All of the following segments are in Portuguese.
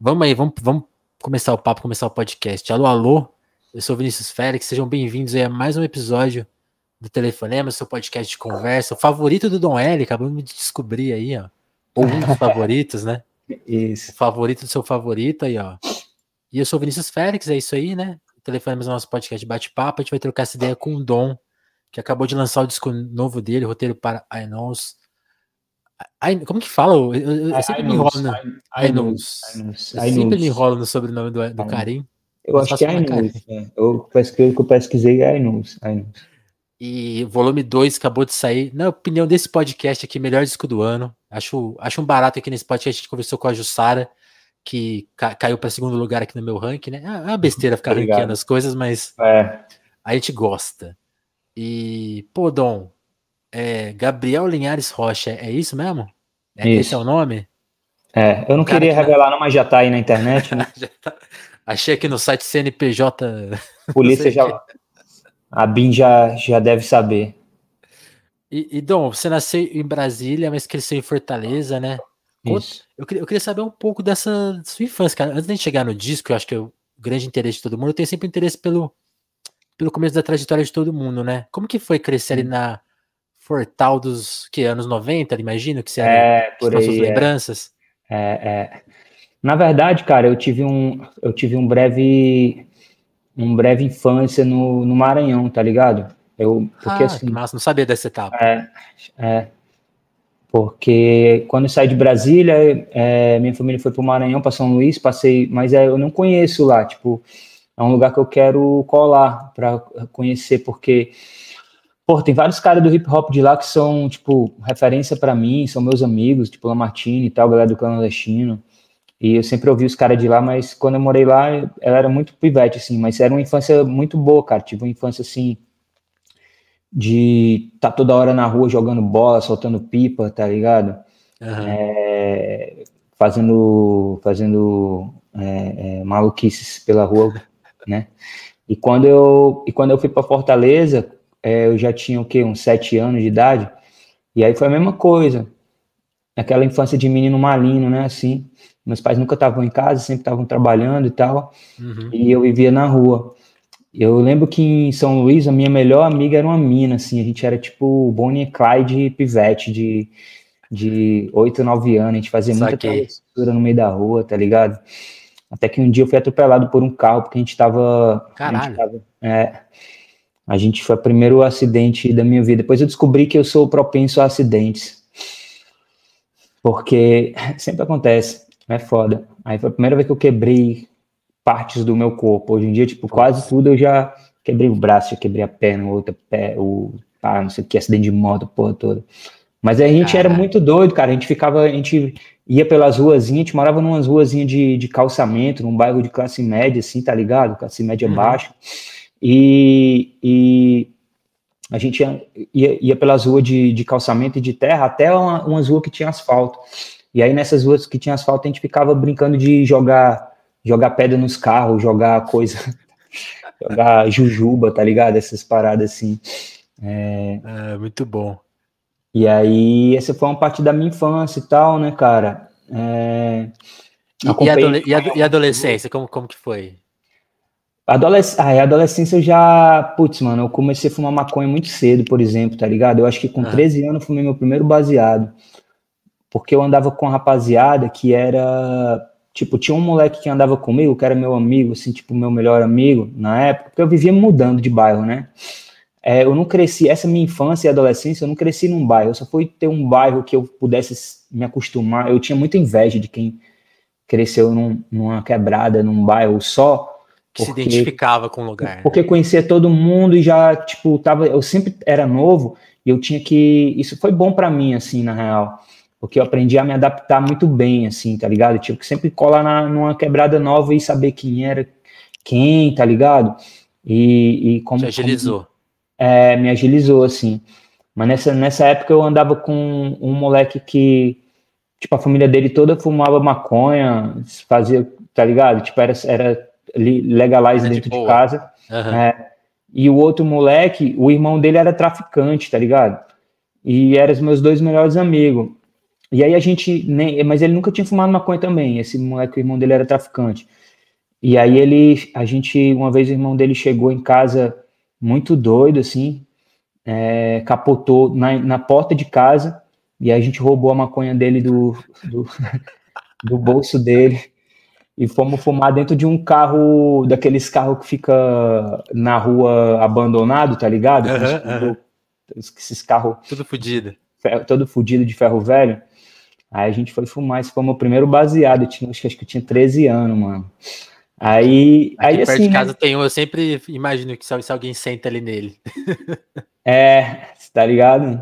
Vamos aí, vamos, vamos começar o papo, começar o podcast. Alô, alô, eu sou Vinícius Félix, sejam bem-vindos a mais um episódio do Telefonema, seu podcast de conversa, o favorito do Dom L, acabamos de descobrir aí, ó. Ou um dos favoritos, né? Isso. O favorito do seu favorito aí, ó. E eu sou Vinícius Félix, é isso aí, né? O Telefonema é o nosso podcast de bate-papo, a gente vai trocar essa ideia com o Dom, que acabou de lançar o disco novo dele, roteiro para I Knows, I, como que fala? Eu, eu, eu sempre me enrolo. Né? Ainus. Eu sempre me enrolo no sobrenome do, do Karim. Eu acho que é Ainus. É. Eu, pesquisei, que eu pesquisei é Ainus. E volume 2 acabou de sair. Na opinião desse podcast aqui, melhor disco do ano. Acho, acho um barato aqui nesse podcast. A gente conversou com a Jussara, que ca, caiu para segundo lugar aqui no meu ranking, né? É uma besteira ficar ranqueando as coisas, mas é. a gente gosta. E, pô, Dom, é, Gabriel Linhares Rocha, é isso mesmo? É, isso. Esse é o nome? É, eu não queria revelar, não, mas já tá aí na internet, né? tá. Achei aqui no site CNPJ. Polícia já. A BIM já, já deve saber. E, e, Dom, você nasceu em Brasília, mas cresceu em Fortaleza, né? Isso. Eu, queria, eu queria saber um pouco dessa sua infância, cara. Antes de chegar no disco, eu acho que é o grande interesse de todo mundo, eu tenho sempre interesse pelo, pelo começo da trajetória de todo mundo, né? Como que foi crescer ali na, Fortal dos que anos 90, imagino que você é, por aí, suas é. lembranças. É, é. Na verdade, cara, eu tive um eu tive um breve um breve infância no, no Maranhão, tá ligado? Eu porque ah, assim, massa, não sabia dessa etapa. É, é. Porque quando eu saí de Brasília, é, minha família foi para o Maranhão, para São Luís, passei, mas é, eu não conheço lá, tipo, é um lugar que eu quero colar para conhecer, porque Pô, tem vários caras do hip hop de lá que são, tipo, referência para mim, são meus amigos, tipo, Lamartine e tal, galera do clandestino. E eu sempre ouvi os caras de lá, mas quando eu morei lá, ela era muito pivete, assim, mas era uma infância muito boa, cara. Tive uma infância, assim, de estar tá toda hora na rua jogando bola, soltando pipa, tá ligado? Uhum. É, fazendo fazendo é, é, maluquices pela rua, né? E quando eu, e quando eu fui para Fortaleza, é, eu já tinha o quê? Uns sete anos de idade. E aí foi a mesma coisa. Aquela infância de menino malino, né? Assim. Meus pais nunca estavam em casa, sempre estavam trabalhando e tal. Uhum. E eu vivia na rua. Eu lembro que em São Luís, a minha melhor amiga era uma mina, assim. A gente era tipo Bonnie e Clyde pivete de, de 8, 9 anos. A gente fazia muita travessura no meio da rua, tá ligado? Até que um dia eu fui atropelado por um carro, porque a gente tava. Caralho. Gente tava, é, a gente foi o primeiro acidente da minha vida. Depois eu descobri que eu sou propenso a acidentes. Porque sempre acontece, é foda. Aí foi a primeira vez que eu quebrei partes do meu corpo. Hoje em dia, tipo, quase tudo eu já quebrei o braço, já quebrei a perna, outra pé, o ah, não sei o que, acidente de moto, porra toda. Mas a gente era muito doido, cara. A gente ficava, a gente ia pelas ruazinhas, a gente morava numas ruazinhas de, de calçamento, num bairro de classe média, assim, tá ligado? Classe média uhum. baixa. E, e a gente ia, ia, ia, pelas ruas de, de calçamento e de terra até uma, umas ruas que tinha asfalto. E aí nessas ruas que tinha asfalto a gente ficava brincando de jogar jogar pedra nos carros, jogar coisa, jogar jujuba, tá ligado? Essas paradas assim. É... é, muito bom. E aí essa foi uma parte da minha infância e tal, né, cara? É... E, e, adole e, adolescência, como, como que foi? Adolesc ah, a adolescência eu já. Putz, mano, eu comecei a fumar maconha muito cedo, por exemplo, tá ligado? Eu acho que com ah. 13 anos eu fumei meu primeiro baseado. Porque eu andava com uma rapaziada que era. Tipo, tinha um moleque que andava comigo, que era meu amigo, assim, tipo, meu melhor amigo na época, porque eu vivia mudando de bairro, né? É, eu não cresci, essa minha infância e adolescência, eu não cresci num bairro, eu só fui ter um bairro que eu pudesse me acostumar. Eu tinha muita inveja de quem cresceu num, numa quebrada, num bairro só, porque, se identificava com o lugar. Né? Porque conhecia todo mundo e já, tipo, tava, eu sempre era novo e eu tinha que. Isso foi bom para mim, assim, na real. Porque eu aprendi a me adaptar muito bem, assim, tá ligado? Eu tive que sempre colar na, numa quebrada nova e saber quem era quem, tá ligado? E, e como. Te agilizou. Como, é, me agilizou, assim. Mas nessa, nessa época eu andava com um moleque que, tipo, a família dele toda fumava maconha, fazia, tá ligado? Tipo, era, era legalize é dentro de, de casa. Uhum. É, e o outro moleque, o irmão dele era traficante, tá ligado? E eram os meus dois melhores amigos. E aí a gente nem, mas ele nunca tinha fumado maconha também. Esse moleque, o irmão dele era traficante. E aí ele, a gente, uma vez o irmão dele chegou em casa muito doido, assim, é, capotou na, na porta de casa e aí a gente roubou a maconha dele do, do, do bolso dele e fomos fumar dentro de um carro, daqueles carros que fica na rua abandonado, tá ligado? Uhum, uhum. Esses carros. Tudo fodido. Todo fodido de ferro velho. Aí a gente foi fumar, esse foi o meu primeiro baseado. Eu tinha, acho que eu tinha 13 anos, mano. Aí, Aqui aí perto assim, de casa né? tem um, eu sempre imagino que se, se alguém senta ali nele. é, tá ligado?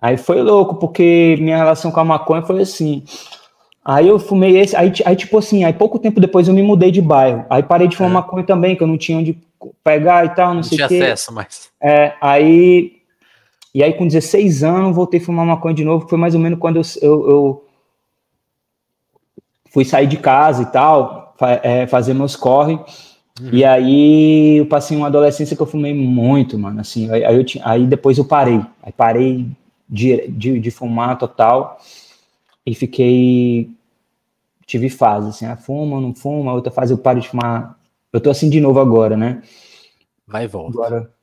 Aí foi louco, porque minha relação com a maconha foi assim. Aí eu fumei esse, aí, aí tipo assim, aí pouco tempo depois eu me mudei de bairro. Aí parei de fumar é. maconha também, que eu não tinha onde pegar e tal, não, não sei o quê. acesso mais. É, aí e aí com 16 anos voltei a fumar maconha de novo, que foi mais ou menos quando eu, eu, eu fui sair de casa e tal, é, fazer meus corre. Uhum. E aí eu passei uma adolescência que eu fumei muito, mano, assim, aí, aí, eu tinha, aí depois eu parei, aí parei de, de, de fumar total, e fiquei. Tive fase, assim, ah, fuma, não fuma, outra fase eu paro de fumar. Eu tô assim de novo agora, né? Vai e volta. Agora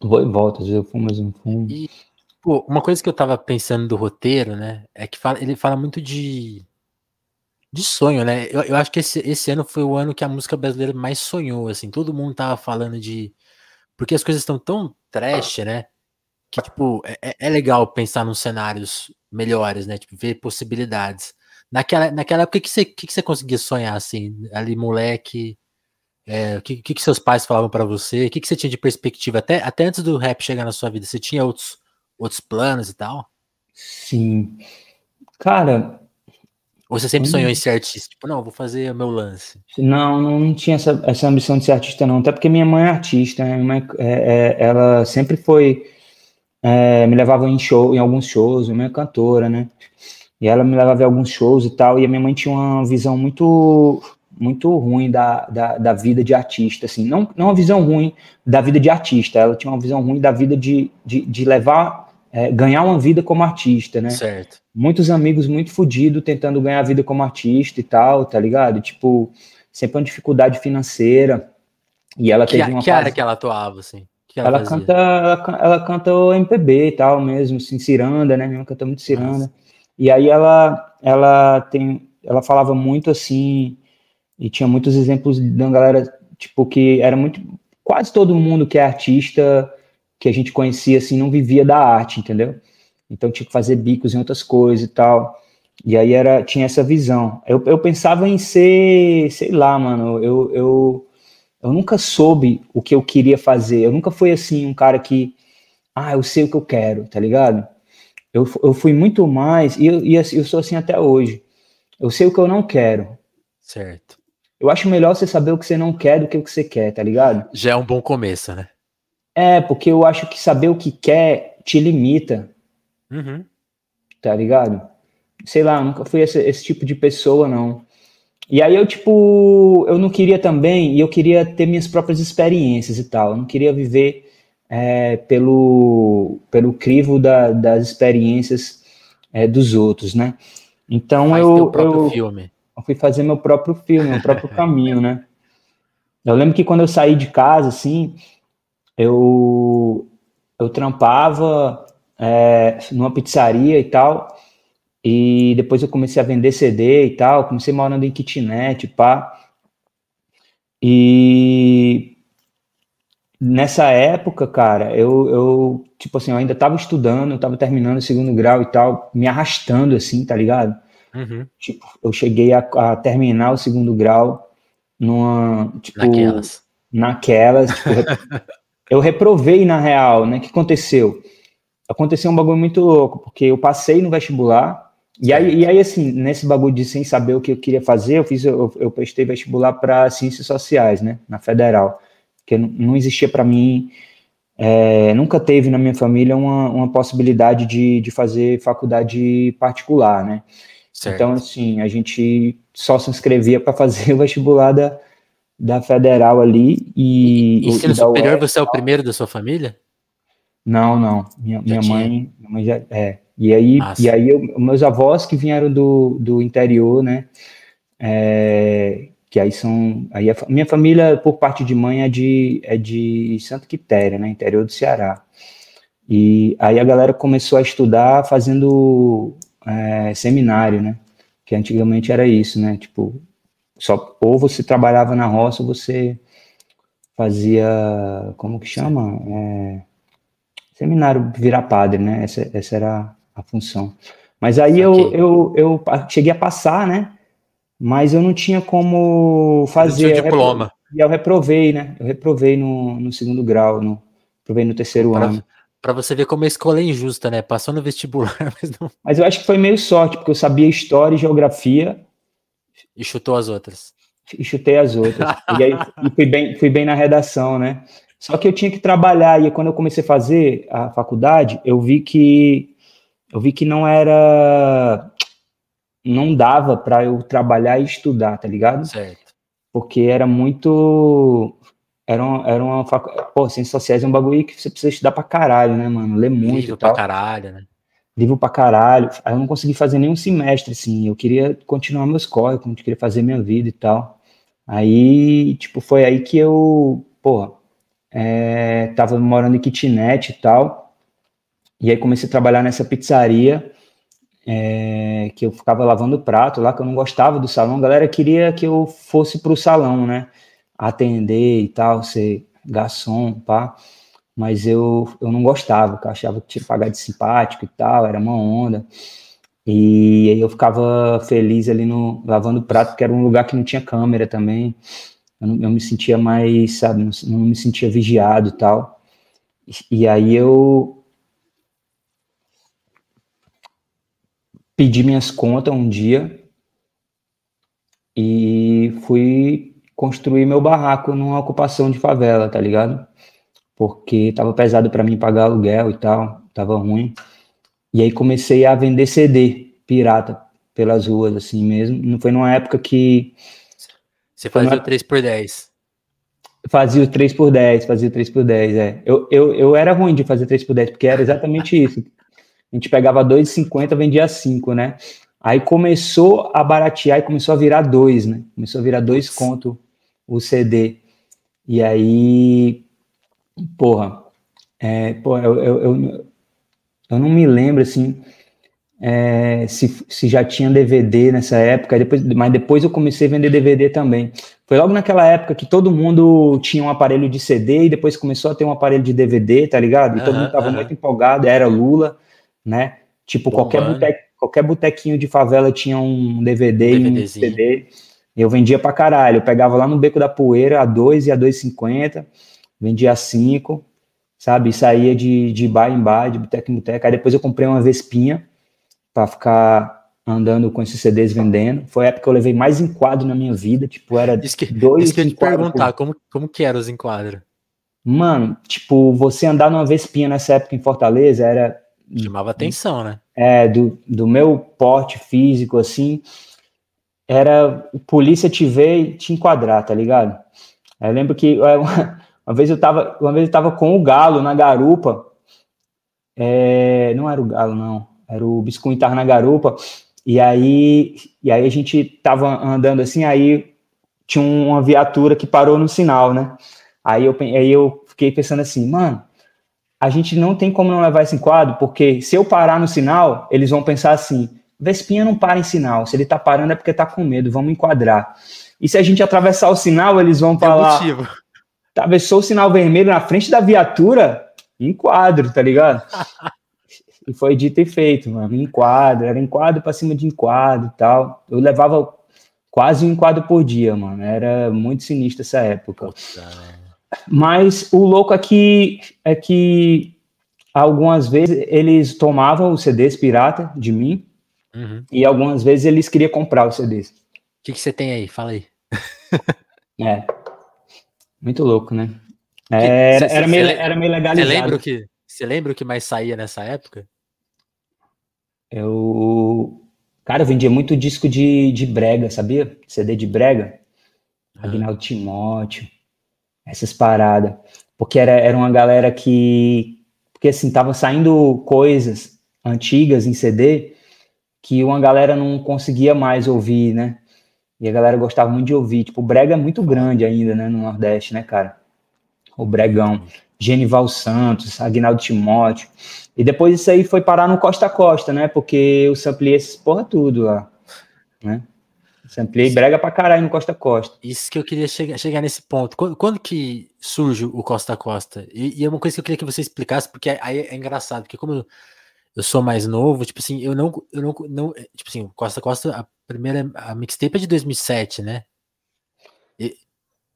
vou e volto, às vezes eu fumo, mas não fumo. E, pô, uma coisa que eu tava pensando do roteiro, né, é que fala, ele fala muito de. De sonho, né? Eu, eu acho que esse, esse ano foi o ano que a música brasileira mais sonhou, assim. Todo mundo tava falando de. Porque as coisas estão tão trash, né? Que, tipo, é, é, é legal pensar nos cenários melhores, né? Tipo, ver possibilidades. Naquela, naquela época, o que você, que, que você conseguia sonhar, assim, ali, moleque? É, o que, que, que seus pais falavam para você? O que, que você tinha de perspectiva? Até, até antes do rap chegar na sua vida, você tinha outros, outros planos e tal? Sim. Cara. Ou você sempre sonhou em ser artista? Tipo, não, vou fazer o meu lance. Não, não tinha essa, essa ambição de ser artista, não. Até porque minha mãe é artista, né? Minha mãe, é, é, ela sempre foi é, me levava em show, em alguns shows, minha é cantora, né? E ela me levava em alguns shows e tal, e a minha mãe tinha uma visão muito muito ruim da, da, da, vida de artista, assim, não, não uma visão ruim da vida de artista, ela tinha uma visão ruim da vida de, de, de levar, é, ganhar uma vida como artista, né? Certo. Muitos amigos muito fodidos tentando ganhar a vida como artista e tal, tá ligado? Tipo, sempre uma dificuldade financeira, e ela que, teve uma Que fase... que ela atuava, assim? Que ela, ela canta, ela, ela, canta o MPB e tal mesmo, assim, ciranda, né? Ela canta muito ciranda. Nossa. E aí ela, ela tem, ela falava muito assim, e tinha muitos exemplos da galera, tipo, que era muito, quase todo mundo que é artista, que a gente conhecia, assim, não vivia da arte, entendeu? Então tinha que fazer bicos em outras coisas e tal. E aí era, tinha essa visão. Eu, eu pensava em ser, sei lá, mano, eu, eu eu nunca soube o que eu queria fazer. Eu nunca fui assim um cara que, ah, eu sei o que eu quero, tá ligado? Eu, eu fui muito mais, e eu, e eu sou assim até hoje. Eu sei o que eu não quero. Certo. Eu acho melhor você saber o que você não quer do que o que você quer, tá ligado? Já é um bom começo, né? É, porque eu acho que saber o que quer te limita. Uhum. Tá ligado? Sei lá, nunca fui esse, esse tipo de pessoa, não. E aí eu, tipo, eu não queria também, e eu queria ter minhas próprias experiências e tal. Eu não queria viver é, pelo, pelo crivo da, das experiências é, dos outros, né? Então Faz eu, eu, filme. fui fazer meu próprio filme, meu próprio caminho, né? Eu lembro que quando eu saí de casa, assim, eu, eu trampava é, numa pizzaria e tal, e depois eu comecei a vender CD e tal, comecei morando em kitnet, pá. E nessa época, cara, eu, eu tipo assim, eu ainda tava estudando, eu tava terminando o segundo grau e tal, me arrastando assim, tá ligado? Uhum. Tipo, eu cheguei a, a, terminar o segundo grau numa, tipo, naquelas, naquelas tipo, eu reprovei na real, né? O que aconteceu? Aconteceu um bagulho muito louco, porque eu passei no vestibular, e aí, e aí, assim, nesse bagulho de sem saber o que eu queria fazer, eu fiz, eu, eu prestei vestibular para ciências sociais, né, na federal, que não existia para mim, é, nunca teve na minha família uma, uma possibilidade de, de fazer faculdade particular, né. Certo. Então, assim, a gente só se inscrevia para fazer o vestibular da, da federal ali e. E ensino superior, você é o primeiro da sua família? Não, não. Minha, minha mãe, minha mãe já é E aí, e aí eu, meus avós que vieram do, do interior, né? É, que aí são. Aí a minha família, por parte de mãe, é de, é de Santa Quitéria, né? Interior do Ceará. E aí a galera começou a estudar fazendo é, seminário, né? Que antigamente era isso, né? Tipo, só, ou você trabalhava na roça, ou você fazia, como que chama? É, seminário virar padre, né? Essa, essa era a função. Mas aí eu, eu, eu cheguei a passar, né? Mas eu não tinha como fazer. Tinha diploma. E eu reprovei, né? Eu reprovei no, no segundo grau, no, reprovei no terceiro pra, ano. Para você ver como a escola é injusta, né? Passou no vestibular, mas não. Mas eu acho que foi meio sorte, porque eu sabia história e geografia. E chutou as outras. E chutei as outras. e aí e fui, bem, fui bem na redação, né? Só que eu tinha que trabalhar, e quando eu comecei a fazer a faculdade, eu vi que eu vi que não era não dava para eu trabalhar e estudar, tá ligado? Certo. Porque era muito era uma, era uma facu... Pô, ciências sociais é um bagulho que você precisa estudar pra caralho, né, mano? Ler muito Livro pra caralho, né? Livro pra caralho. Aí eu não consegui fazer nenhum semestre, assim. Eu queria continuar meus corres, eu queria fazer minha vida e tal. Aí, tipo, foi aí que eu, porra, é, tava morando em kitnet e tal. E aí comecei a trabalhar nessa pizzaria, é, que eu ficava lavando prato lá, que eu não gostava do salão. A galera queria que eu fosse pro salão, né? atender e tal, ser garçom, pá. Mas eu, eu não gostava, eu achava que tinha que pagar de simpático e tal, era uma onda. E aí eu ficava feliz ali no lavando prato, porque era um lugar que não tinha câmera também. Eu, não, eu me sentia mais, sabe, não, não, me sentia vigiado e tal. E, e aí eu pedi minhas contas um dia e fui construir meu barraco numa ocupação de favela, tá ligado? Porque tava pesado para mim pagar aluguel e tal, tava ruim. E aí comecei a vender CD pirata pelas ruas, assim mesmo. Não foi numa época que. Você fazia o 3 por 10 Fazia o 3 por 10 fazia o 3 por 10 é. Eu, eu, eu era ruim de fazer 3 por 10 porque era exatamente isso. A gente pegava 2,50, vendia 5, né? Aí começou a baratear e começou a virar 2, né? Começou a virar 2 conto o CD. E aí, porra, é, porra eu, eu, eu, eu, não me lembro assim é, se, se já tinha DVD nessa época, depois, mas depois eu comecei a vender DVD também. Foi logo naquela época que todo mundo tinha um aparelho de CD e depois começou a ter um aparelho de DVD, tá ligado? E todo mundo tava muito empolgado, era Lula, né? Tipo, qualquer, botequinho, qualquer botequinho de favela tinha um DVD um e um CD. Eu vendia pra caralho. Eu pegava lá no Beco da Poeira a 2 e a 2,50, vendia a 5, sabe? E saía de, de bar em bar, de boteca em boteca. Aí depois eu comprei uma Vespinha para ficar andando com esses CDs vendendo. Foi a época que eu levei mais enquadro na minha vida. Tipo, era isso que, dois. Isso que eu te perguntar, por... como, como que eram os enquadros? Mano, tipo, você andar numa Vespinha nessa época em Fortaleza era. Chamava atenção, né? É, do, do meu porte físico, assim era polícia te ver e te enquadrar, tá ligado? Eu lembro que é, uma, uma, vez eu tava, uma vez eu tava com o galo na garupa, é, não era o galo não, era o biscoito na garupa, e aí, e aí a gente tava andando assim, aí tinha uma viatura que parou no sinal, né? Aí eu, aí eu fiquei pensando assim, mano, a gente não tem como não levar esse enquadro, porque se eu parar no sinal, eles vão pensar assim, Vespinha não para em sinal. Se ele tá parando é porque tá com medo, vamos enquadrar. E se a gente atravessar o sinal, eles vão falar. Atravessou o sinal vermelho na frente da viatura, enquadro, tá ligado? e foi dito e feito, mano. Enquadro, era enquadro pra cima de enquadro e tal. Eu levava quase um enquadro por dia, mano. Era muito sinistro essa época. Puta. Mas o louco aqui é que algumas vezes eles tomavam os CDs pirata de mim Uhum. E algumas vezes eles queriam comprar os CDs. O que, que você tem aí? Fala aí. é. Muito louco, né? É, cê, era, meio, era meio legalizado. Você lembra, o que, você lembra o que mais saía nessa época? Eu. Cara, eu vendia muito disco de, de brega, sabia? CD de brega. Agnaldo Timóteo. Essas paradas. Porque era, era uma galera que. Porque assim, tava saindo coisas antigas em CD que uma galera não conseguia mais ouvir, né? E a galera gostava muito de ouvir. Tipo, o brega é muito grande ainda, né, no Nordeste, né, cara? O bregão. Genival Santos, Agnaldo Timóteo. E depois isso aí foi parar no Costa a Costa, né? Porque sampliei essas porra tudo lá, né? Sampliei brega pra caralho no Costa Costa. Isso que eu queria chegar, chegar nesse ponto. Quando, quando, que surge o Costa Costa? E, e, é uma coisa que eu queria que você explicasse, porque aí é, é engraçado, porque como eu, eu, sou mais novo, tipo assim, eu não, eu não, não tipo assim, Costa Costa, a primeira, a mixtape é de 2007, né?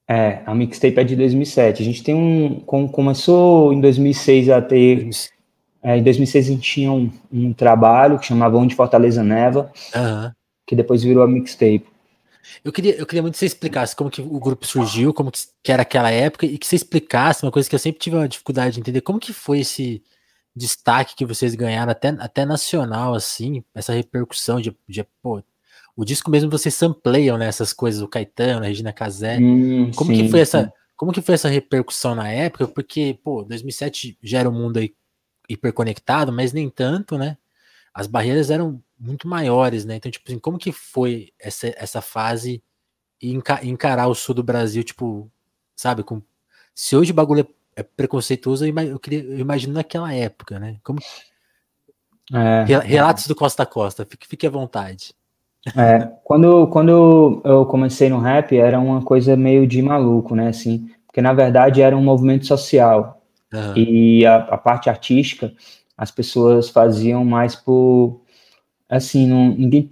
É, a mixtape é de 2007. A gente tem um. Com, começou em 2006 a ter. É, em 2006 a gente tinha um, um trabalho que chamava Onde Fortaleza Neva, uhum. Que depois virou a mixtape. Eu queria, eu queria muito que você explicasse como que o grupo surgiu, como que, era aquela época, e que você explicasse uma coisa que eu sempre tive uma dificuldade de entender, como que foi esse destaque que vocês ganharam até, até nacional, assim, essa repercussão de, de pô, o disco mesmo vocês sampleiam né, essas coisas, o Caetano, a Regina Casé. Hum, como sim, que foi essa, como que foi essa repercussão na época? Porque, pô, 2007 já era um mundo aí hiperconectado, mas nem tanto, né? As barreiras eram muito maiores, né? Então, tipo assim, como que foi essa, essa fase e encarar o sul do Brasil, tipo, sabe, com se hoje o bagulho é, é preconceituoso, eu, queria, eu imagino naquela época, né? Como é, Relatos do Costa a Costa, fique, fique à vontade. É, quando, quando eu comecei no rap, era uma coisa meio de maluco, né, assim, porque na verdade era um movimento social, uhum. e a, a, parte artística, as pessoas faziam mais por, assim, não, ninguém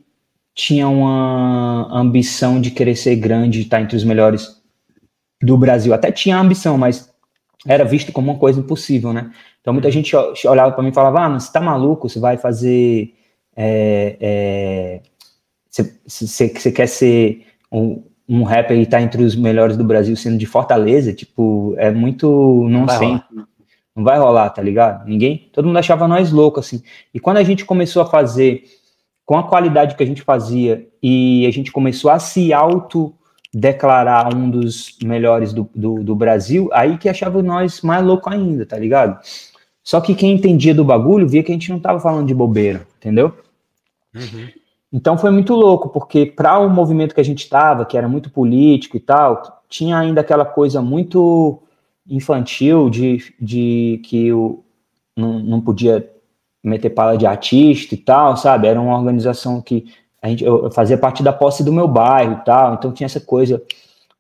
tinha uma ambição de querer ser grande, de estar entre os melhores do Brasil, até tinha ambição, mas era visto como uma coisa impossível, né, então muita gente olhava para mim e falava, ah, mas você tá maluco, você vai fazer... É, é, você quer ser um, um rapper e tá entre os melhores do Brasil sendo de Fortaleza, tipo, é muito não sei, não vai rolar, tá ligado? Ninguém, todo mundo achava nós loucos assim. E quando a gente começou a fazer com a qualidade que a gente fazia e a gente começou a se auto declarar um dos melhores do, do, do Brasil, aí que achava nós mais louco ainda, tá ligado? Só que quem entendia do bagulho via que a gente não tava falando de bobeira, entendeu? Uhum. Então foi muito louco, porque para o movimento que a gente estava, que era muito político e tal, tinha ainda aquela coisa muito infantil de, de que o, não, não podia meter pala de artista e tal, sabe? Era uma organização que a gente, eu fazia parte da posse do meu bairro e tal, então tinha essa coisa,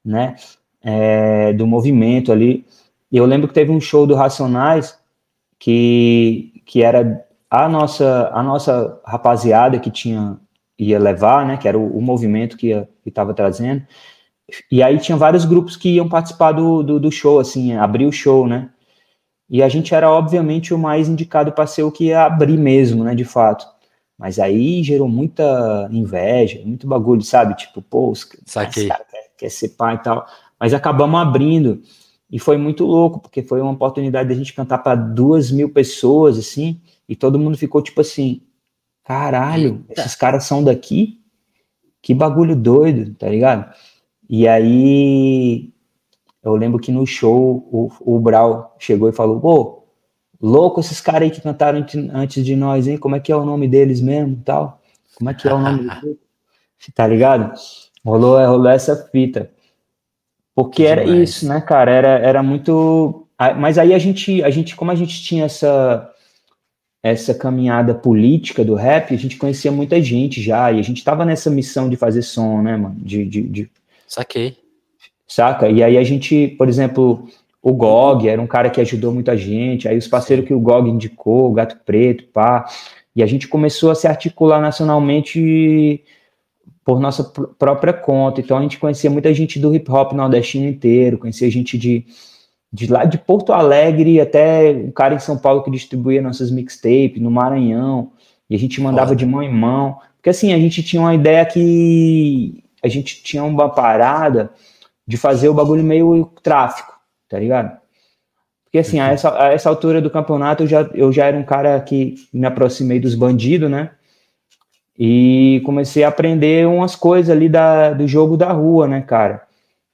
né, é, do movimento ali. E eu lembro que teve um show do Racionais que, que era a nossa, a nossa rapaziada que tinha ia levar, né, que era o, o movimento que estava trazendo. E aí tinha vários grupos que iam participar do, do, do, show, assim, abrir o show, né? E a gente era, obviamente, o mais indicado para ser o que ia abrir mesmo, né, de fato. Mas aí gerou muita inveja, muito bagulho, sabe? Tipo, pô, os caras quer, quer ser pai e tal. Mas acabamos abrindo. E foi muito louco, porque foi uma oportunidade de a gente cantar para duas mil pessoas, assim, e todo mundo ficou tipo assim: Caralho, Eita. esses caras são daqui? Que bagulho doido, tá ligado? E aí eu lembro que no show o, o Brau chegou e falou: pô, louco esses caras aí que cantaram antes de nós, hein? Como é que é o nome deles mesmo tal? Como é que é o nome deles? Tá ligado? Rolou, rolou essa fita. Porque era isso, né, cara? Era, era muito. Mas aí a gente, a gente, como a gente tinha essa essa caminhada política do rap, a gente conhecia muita gente já, e a gente tava nessa missão de fazer som, né, mano? De, de, de... Saquei. Saca? E aí a gente, por exemplo, o GOG era um cara que ajudou muita gente, aí os parceiros que o GOG indicou, o Gato Preto, pá, e a gente começou a se articular nacionalmente por nossa própria conta. Então a gente conhecia muita gente do hip hop nordestino inteiro, conhecia gente de de lá de Porto Alegre até um cara em São Paulo que distribuía nossas mixtapes no Maranhão, e a gente mandava de mão em mão, porque assim, a gente tinha uma ideia que a gente tinha uma parada de fazer o bagulho meio tráfico, tá ligado? Porque assim, a essa, a essa altura do campeonato eu já, eu já era um cara que me aproximei dos bandidos, né? E comecei a aprender umas coisas ali da, do jogo da rua, né, cara?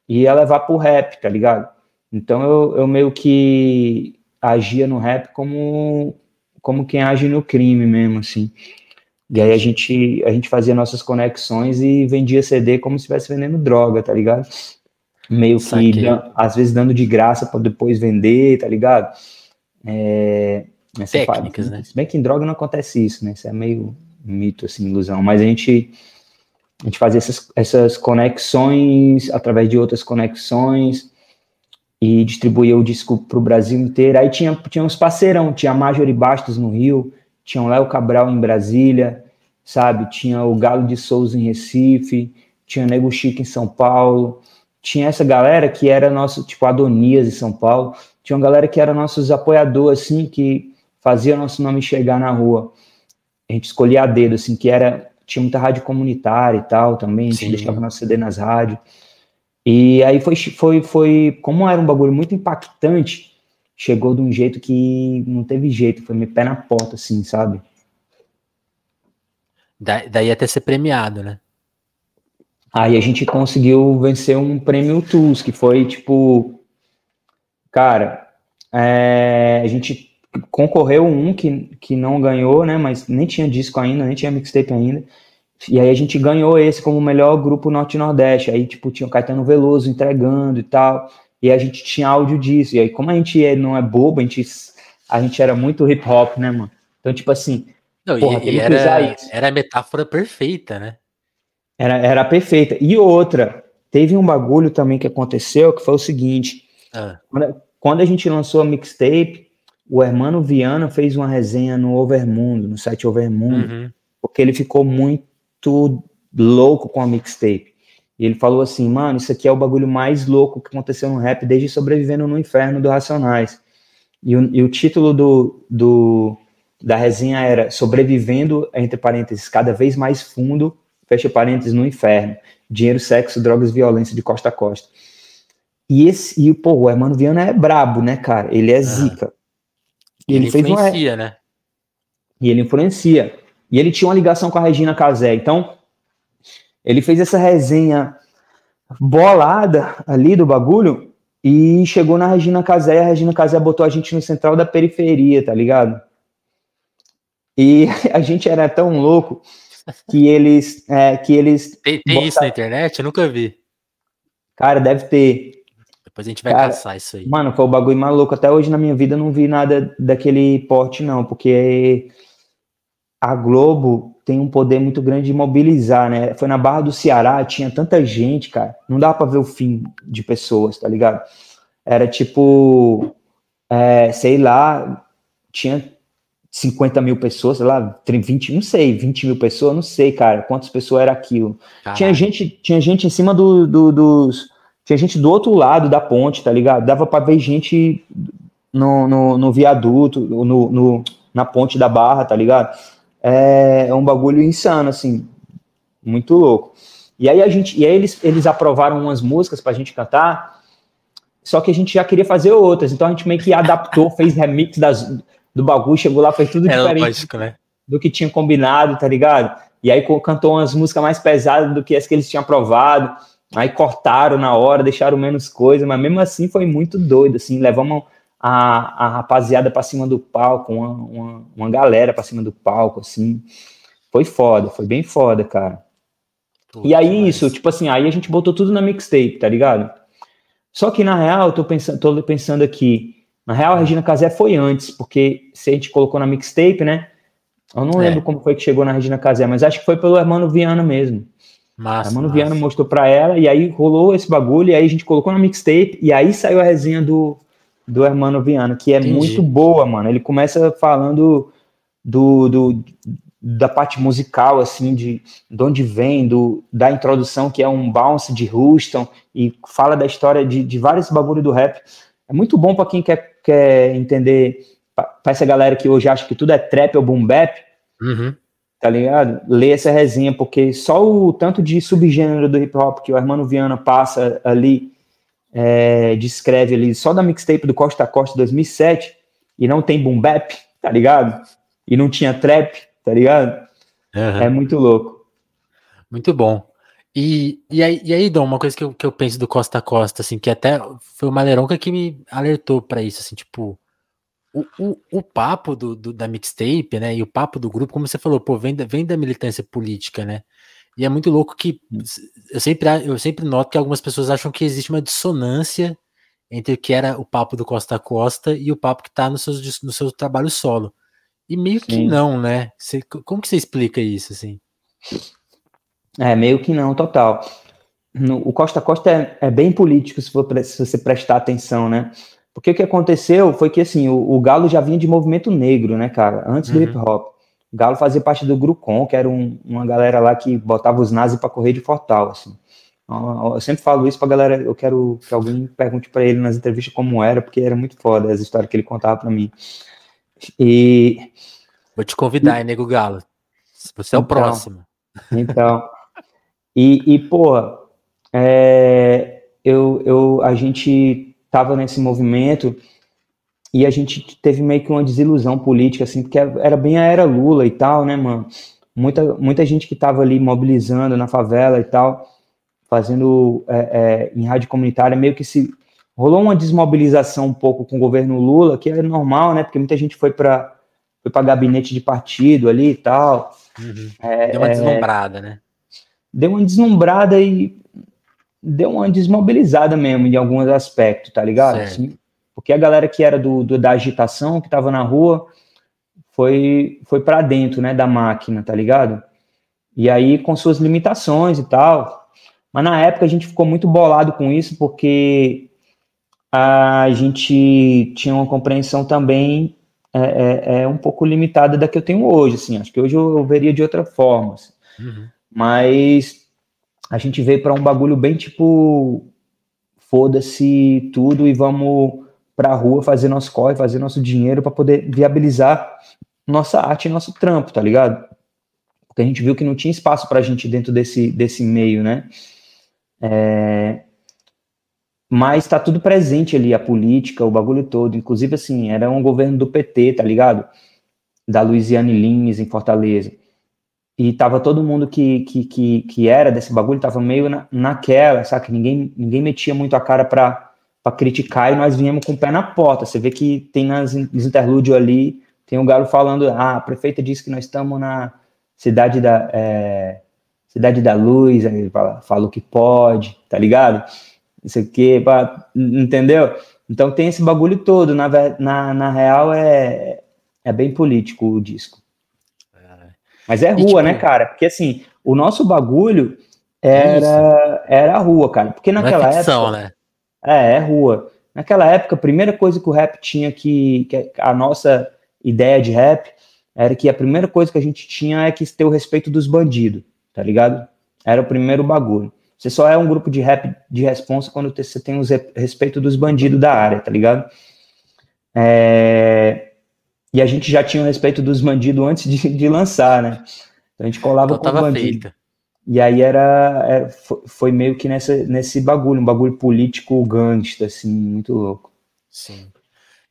E ia levar pro rap, tá ligado? Então eu, eu meio que agia no rap como, como quem age no crime mesmo, assim. E aí a gente, a gente fazia nossas conexões e vendia CD como se estivesse vendendo droga, tá ligado? Meio que, às vezes, dando de graça para depois vender, tá ligado? É, Técnicas, né? Se bem que em droga não acontece isso, né? Isso é meio mito, assim, ilusão. Mas a gente, a gente fazia essas, essas conexões através de outras conexões e distribuía o disco para o Brasil inteiro. Aí tinha, tinha uns parceirão, tinha a Bastos no Rio, tinha o Léo Cabral em Brasília, sabe? Tinha o Galo de Souza em Recife, tinha Nego Chico em São Paulo, tinha essa galera que era nosso, tipo, Adonias em São Paulo, tinha uma galera que era nossos apoiadores, assim, que fazia nosso nome chegar na rua. A gente escolhia a dedo, assim, que era, tinha muita rádio comunitária e tal também, a gente Sim. deixava nosso CD nas rádios. E aí foi, foi, foi, como era um bagulho muito impactante, chegou de um jeito que não teve jeito, foi meu pé na porta, assim, sabe? Da, daí até ser premiado, né? Aí a gente conseguiu vencer um prêmio TUS, que foi tipo. Cara, é, a gente concorreu um que, que não ganhou, né? Mas nem tinha disco ainda, nem tinha mixtape ainda. E aí a gente ganhou esse como o melhor grupo norte-nordeste. Aí, tipo, tinha o Caetano Veloso entregando e tal e a gente tinha áudio disso. E aí, como a gente é, não é bobo, a gente, a gente era muito hip hop, né, mano? Então, tipo assim. Não, porra, e, e era, era a metáfora perfeita, né? Era, era perfeita. E outra, teve um bagulho também que aconteceu que foi o seguinte: ah. quando, quando, a gente lançou a mixtape, o Hermano Viana fez uma resenha no Overmundo, no site Overmundo, uhum. porque ele ficou muito louco com a mixtape. E ele falou assim, mano, isso aqui é o bagulho mais louco que aconteceu no rap desde Sobrevivendo no Inferno do Racionais. E o, e o título do, do, da resenha era Sobrevivendo, entre parênteses, cada vez mais fundo, fecha parênteses, no inferno. Dinheiro, sexo, drogas, violência de costa a costa. E esse, e pô, o Hermano Viana é brabo, né, cara? Ele é zica. E ele, ele fez influencia, uma... né? E ele influencia. E ele tinha uma ligação com a Regina Casé. Então, ele fez essa resenha bolada ali do bagulho e chegou na Regina Casé, a Regina Casé botou a gente no central da periferia, tá ligado? E a gente era tão louco que eles. É, que eles tem, tem botaram... isso na internet? Eu nunca vi. Cara, deve ter. Depois a gente vai Cara, caçar isso aí. Mano, foi o bagulho maluco. Até hoje na minha vida eu não vi nada daquele porte, não, porque a Globo tem um poder muito grande de mobilizar, né? Foi na Barra do Ceará, tinha tanta gente, cara, não dá para ver o fim de pessoas, tá ligado? Era tipo, é, sei lá, tinha 50 mil pessoas, sei lá, 20, não sei, 20 mil pessoas, não sei, cara, quantas pessoas era aquilo. Tinha gente, tinha gente em cima do, do, dos. Tinha gente do outro lado da ponte, tá ligado? Dava para ver gente no, no, no viaduto, no, no, na ponte da barra, tá ligado? é, é um bagulho insano, assim, muito louco. E aí a gente, e aí eles, eles aprovaram umas músicas pra gente cantar, só que a gente já queria fazer outras, então a gente meio que adaptou, fez remix das, do bagulho, chegou lá, fez tudo é diferente lógico, né? do que tinha combinado, tá ligado? E aí cantou umas músicas mais pesadas do que as que eles tinham aprovado, aí cortaram na hora, deixaram menos coisa, mas mesmo assim foi muito doido, assim, levamos a, a rapaziada para cima do palco, uma, uma, uma galera para cima do palco, assim. Foi foda, foi bem foda, cara. Puta, e aí, isso, tipo assim, aí a gente botou tudo na mixtape, tá ligado? Só que na real, eu tô pensando, tô pensando aqui, na real, a Regina Casé foi antes, porque se a gente colocou na mixtape, né? Eu não é. lembro como foi que chegou na Regina Casé, mas acho que foi pelo Hermano Viana mesmo. Massa, Hermano massa. Viana mostrou pra ela, e aí rolou esse bagulho, e aí a gente colocou na mixtape, e aí saiu a resenha do, do Hermano Viana, que é Entendi. muito boa, mano. Ele começa falando do, do, da parte musical, assim, de, de onde vem, do, da introdução, que é um bounce de Houston, e fala da história de, de vários bagulho do rap. É muito bom para quem quer, quer entender, para essa galera que hoje acha que tudo é trap ou boom bap, uhum. tá ligado? Ler essa resenha, porque só o tanto de subgênero do hip hop que o Hermano Viana passa ali é, descreve ali só da mixtape do Costa a Costa 2007 e não tem boom bap, tá ligado? E não tinha trap, tá ligado? Uhum. É muito louco. Muito bom. E, e, aí, e aí, Dom, uma coisa que eu, que eu penso do Costa a Costa, assim, que até foi o Maleronca que me alertou para isso, assim, tipo, o, o, o papo do, do, da mixtape, né? E o papo do grupo, como você falou, pô, vem da, vem da militância política, né? E é muito louco que hum. eu sempre, eu sempre noto que algumas pessoas acham que existe uma dissonância entre o que era o papo do Costa a Costa e o papo que está no seu, no seu trabalho solo. E meio Sim. que não, né? Você, como que você explica isso, assim? É, meio que não, total. No, o Costa Costa é, é bem político, se, for, se, você prestar atenção, né? Porque o que aconteceu foi que, assim, o, o Galo já vinha de movimento negro, né, cara? Antes do uhum. hip hop. O Galo fazia parte do Grucon, que era um, uma galera lá que botava os nazis para correr de Fortal, assim. Eu sempre falo isso pra galera, eu quero que alguém pergunte para ele nas entrevistas como era, porque era muito foda as histórias que ele contava para mim. E. Vou te convidar, e, Nego Galo. Você é o então, próximo. Então. E, e pô, é, eu, eu, a gente tava nesse movimento e a gente teve meio que uma desilusão política, assim, porque era bem a era Lula e tal, né, mano? Muita, muita gente que tava ali mobilizando na favela e tal fazendo é, é, em rádio comunitária, meio que se rolou uma desmobilização um pouco com o governo Lula, que é normal, né? Porque muita gente foi para foi para gabinete de partido ali e tal. Uhum. É, deu uma é, deslumbrada, né? Deu uma deslumbrada e deu uma desmobilizada mesmo em alguns aspectos, tá ligado? Assim, porque a galera que era do, do da agitação, que estava na rua, foi foi para dentro, né, da máquina, tá ligado? E aí com suas limitações e tal, mas na época a gente ficou muito bolado com isso, porque a gente tinha uma compreensão também é, é, é um pouco limitada da que eu tenho hoje. Assim. Acho que hoje eu, eu veria de outra forma. Assim. Uhum. Mas a gente veio para um bagulho bem tipo: foda-se tudo e vamos para a rua fazer nosso corre, fazer nosso dinheiro para poder viabilizar nossa arte e nosso trampo, tá ligado? Porque a gente viu que não tinha espaço para a gente dentro desse, desse meio, né? É, mas está tudo presente ali, a política, o bagulho todo. Inclusive, assim, era um governo do PT, tá ligado? Da Luiziane Lins, em Fortaleza. E tava todo mundo que, que, que, que era desse bagulho, tava meio na, naquela, sabe? Ninguém, ninguém metia muito a cara para criticar e nós viemos com o pé na porta. Você vê que tem nas, nos interlúdios ali, tem um Galo falando, ah, a prefeita disse que nós estamos na cidade da... É, Cidade da Luz, aí fala, fala o que pode, tá ligado? Isso aqui, entendeu? Então tem esse bagulho todo. Na, na, na real, é, é bem político o disco. É. Mas é rua, tipo, né, cara? Porque assim, o nosso bagulho era, era a rua, cara. Porque naquela é ficção, época. Né? É, é rua. Naquela época, a primeira coisa que o rap tinha que, que. A nossa ideia de rap era que a primeira coisa que a gente tinha é que ter o respeito dos bandidos tá ligado? Era o primeiro bagulho. Você só é um grupo de rap de responsa quando você tem o respeito dos bandidos da área, tá ligado? É... E a gente já tinha o respeito dos bandidos antes de, de lançar, né? Então a gente colava então, com o bandido. Feita. E aí era, era, foi meio que nessa, nesse bagulho, um bagulho político gangsta, assim, muito louco. Sim.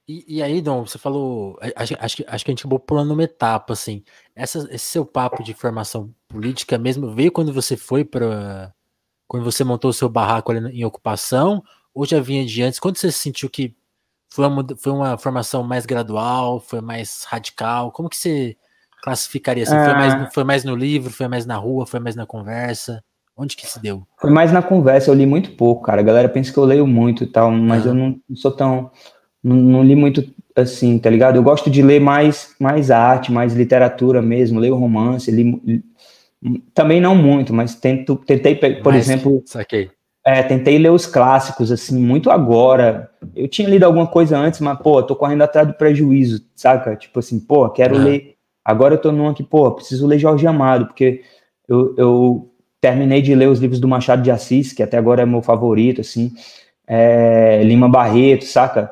E, e, aí, Dom, você falou. Acho, acho, acho que a gente acabou pulando uma etapa, assim. Essa, esse seu papo de formação política mesmo veio quando você foi para. Quando você montou o seu barraco ali em ocupação? Ou já vinha de antes? Quando você sentiu que foi uma, foi uma formação mais gradual, foi mais radical? Como que você classificaria assim? Foi, mais, ah. foi mais no livro, foi mais na rua, foi mais na conversa? Onde que se deu? Foi mais na conversa, eu li muito pouco, cara. A galera pensa que eu leio muito e tal, mas ah. eu não sou tão não, não, li muito assim, tá ligado? Eu gosto de ler mais, mais arte, mais literatura mesmo, leio romance, li, li também não muito, mas tento, tentei, por mais, exemplo, saquei. É, tentei ler os clássicos, assim, muito agora. Eu tinha lido alguma coisa antes, mas, pô, tô correndo atrás do prejuízo, saca? Tipo assim, pô, quero ler. Agora eu tô num aqui, pô, preciso ler Jorge Amado, porque eu, eu terminei de ler os livros do Machado de Assis, que até agora é meu favorito, assim. É, Lima Barreto, saca?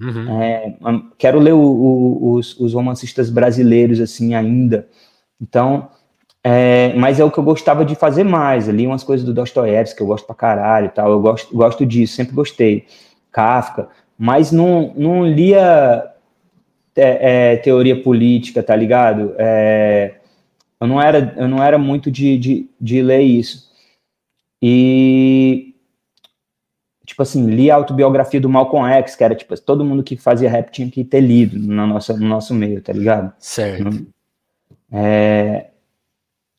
Uhum. É, quero ler o, o, os, os, romancistas brasileiros assim ainda. Então, é, mas é o que eu gostava de fazer mais. Ali umas coisas do Dostoiévski que eu gosto pra caralho e tal. Eu gosto, gosto disso, sempre gostei. Kafka, mas não, não lia é, é teoria política, tá ligado? É, eu não era, eu não era muito de, de, de ler isso. E tipo assim, li a autobiografia do Malcolm X, que era tipo, todo mundo que fazia rap tinha que ter lido no nosso, no nosso meio, tá ligado? Certo. É,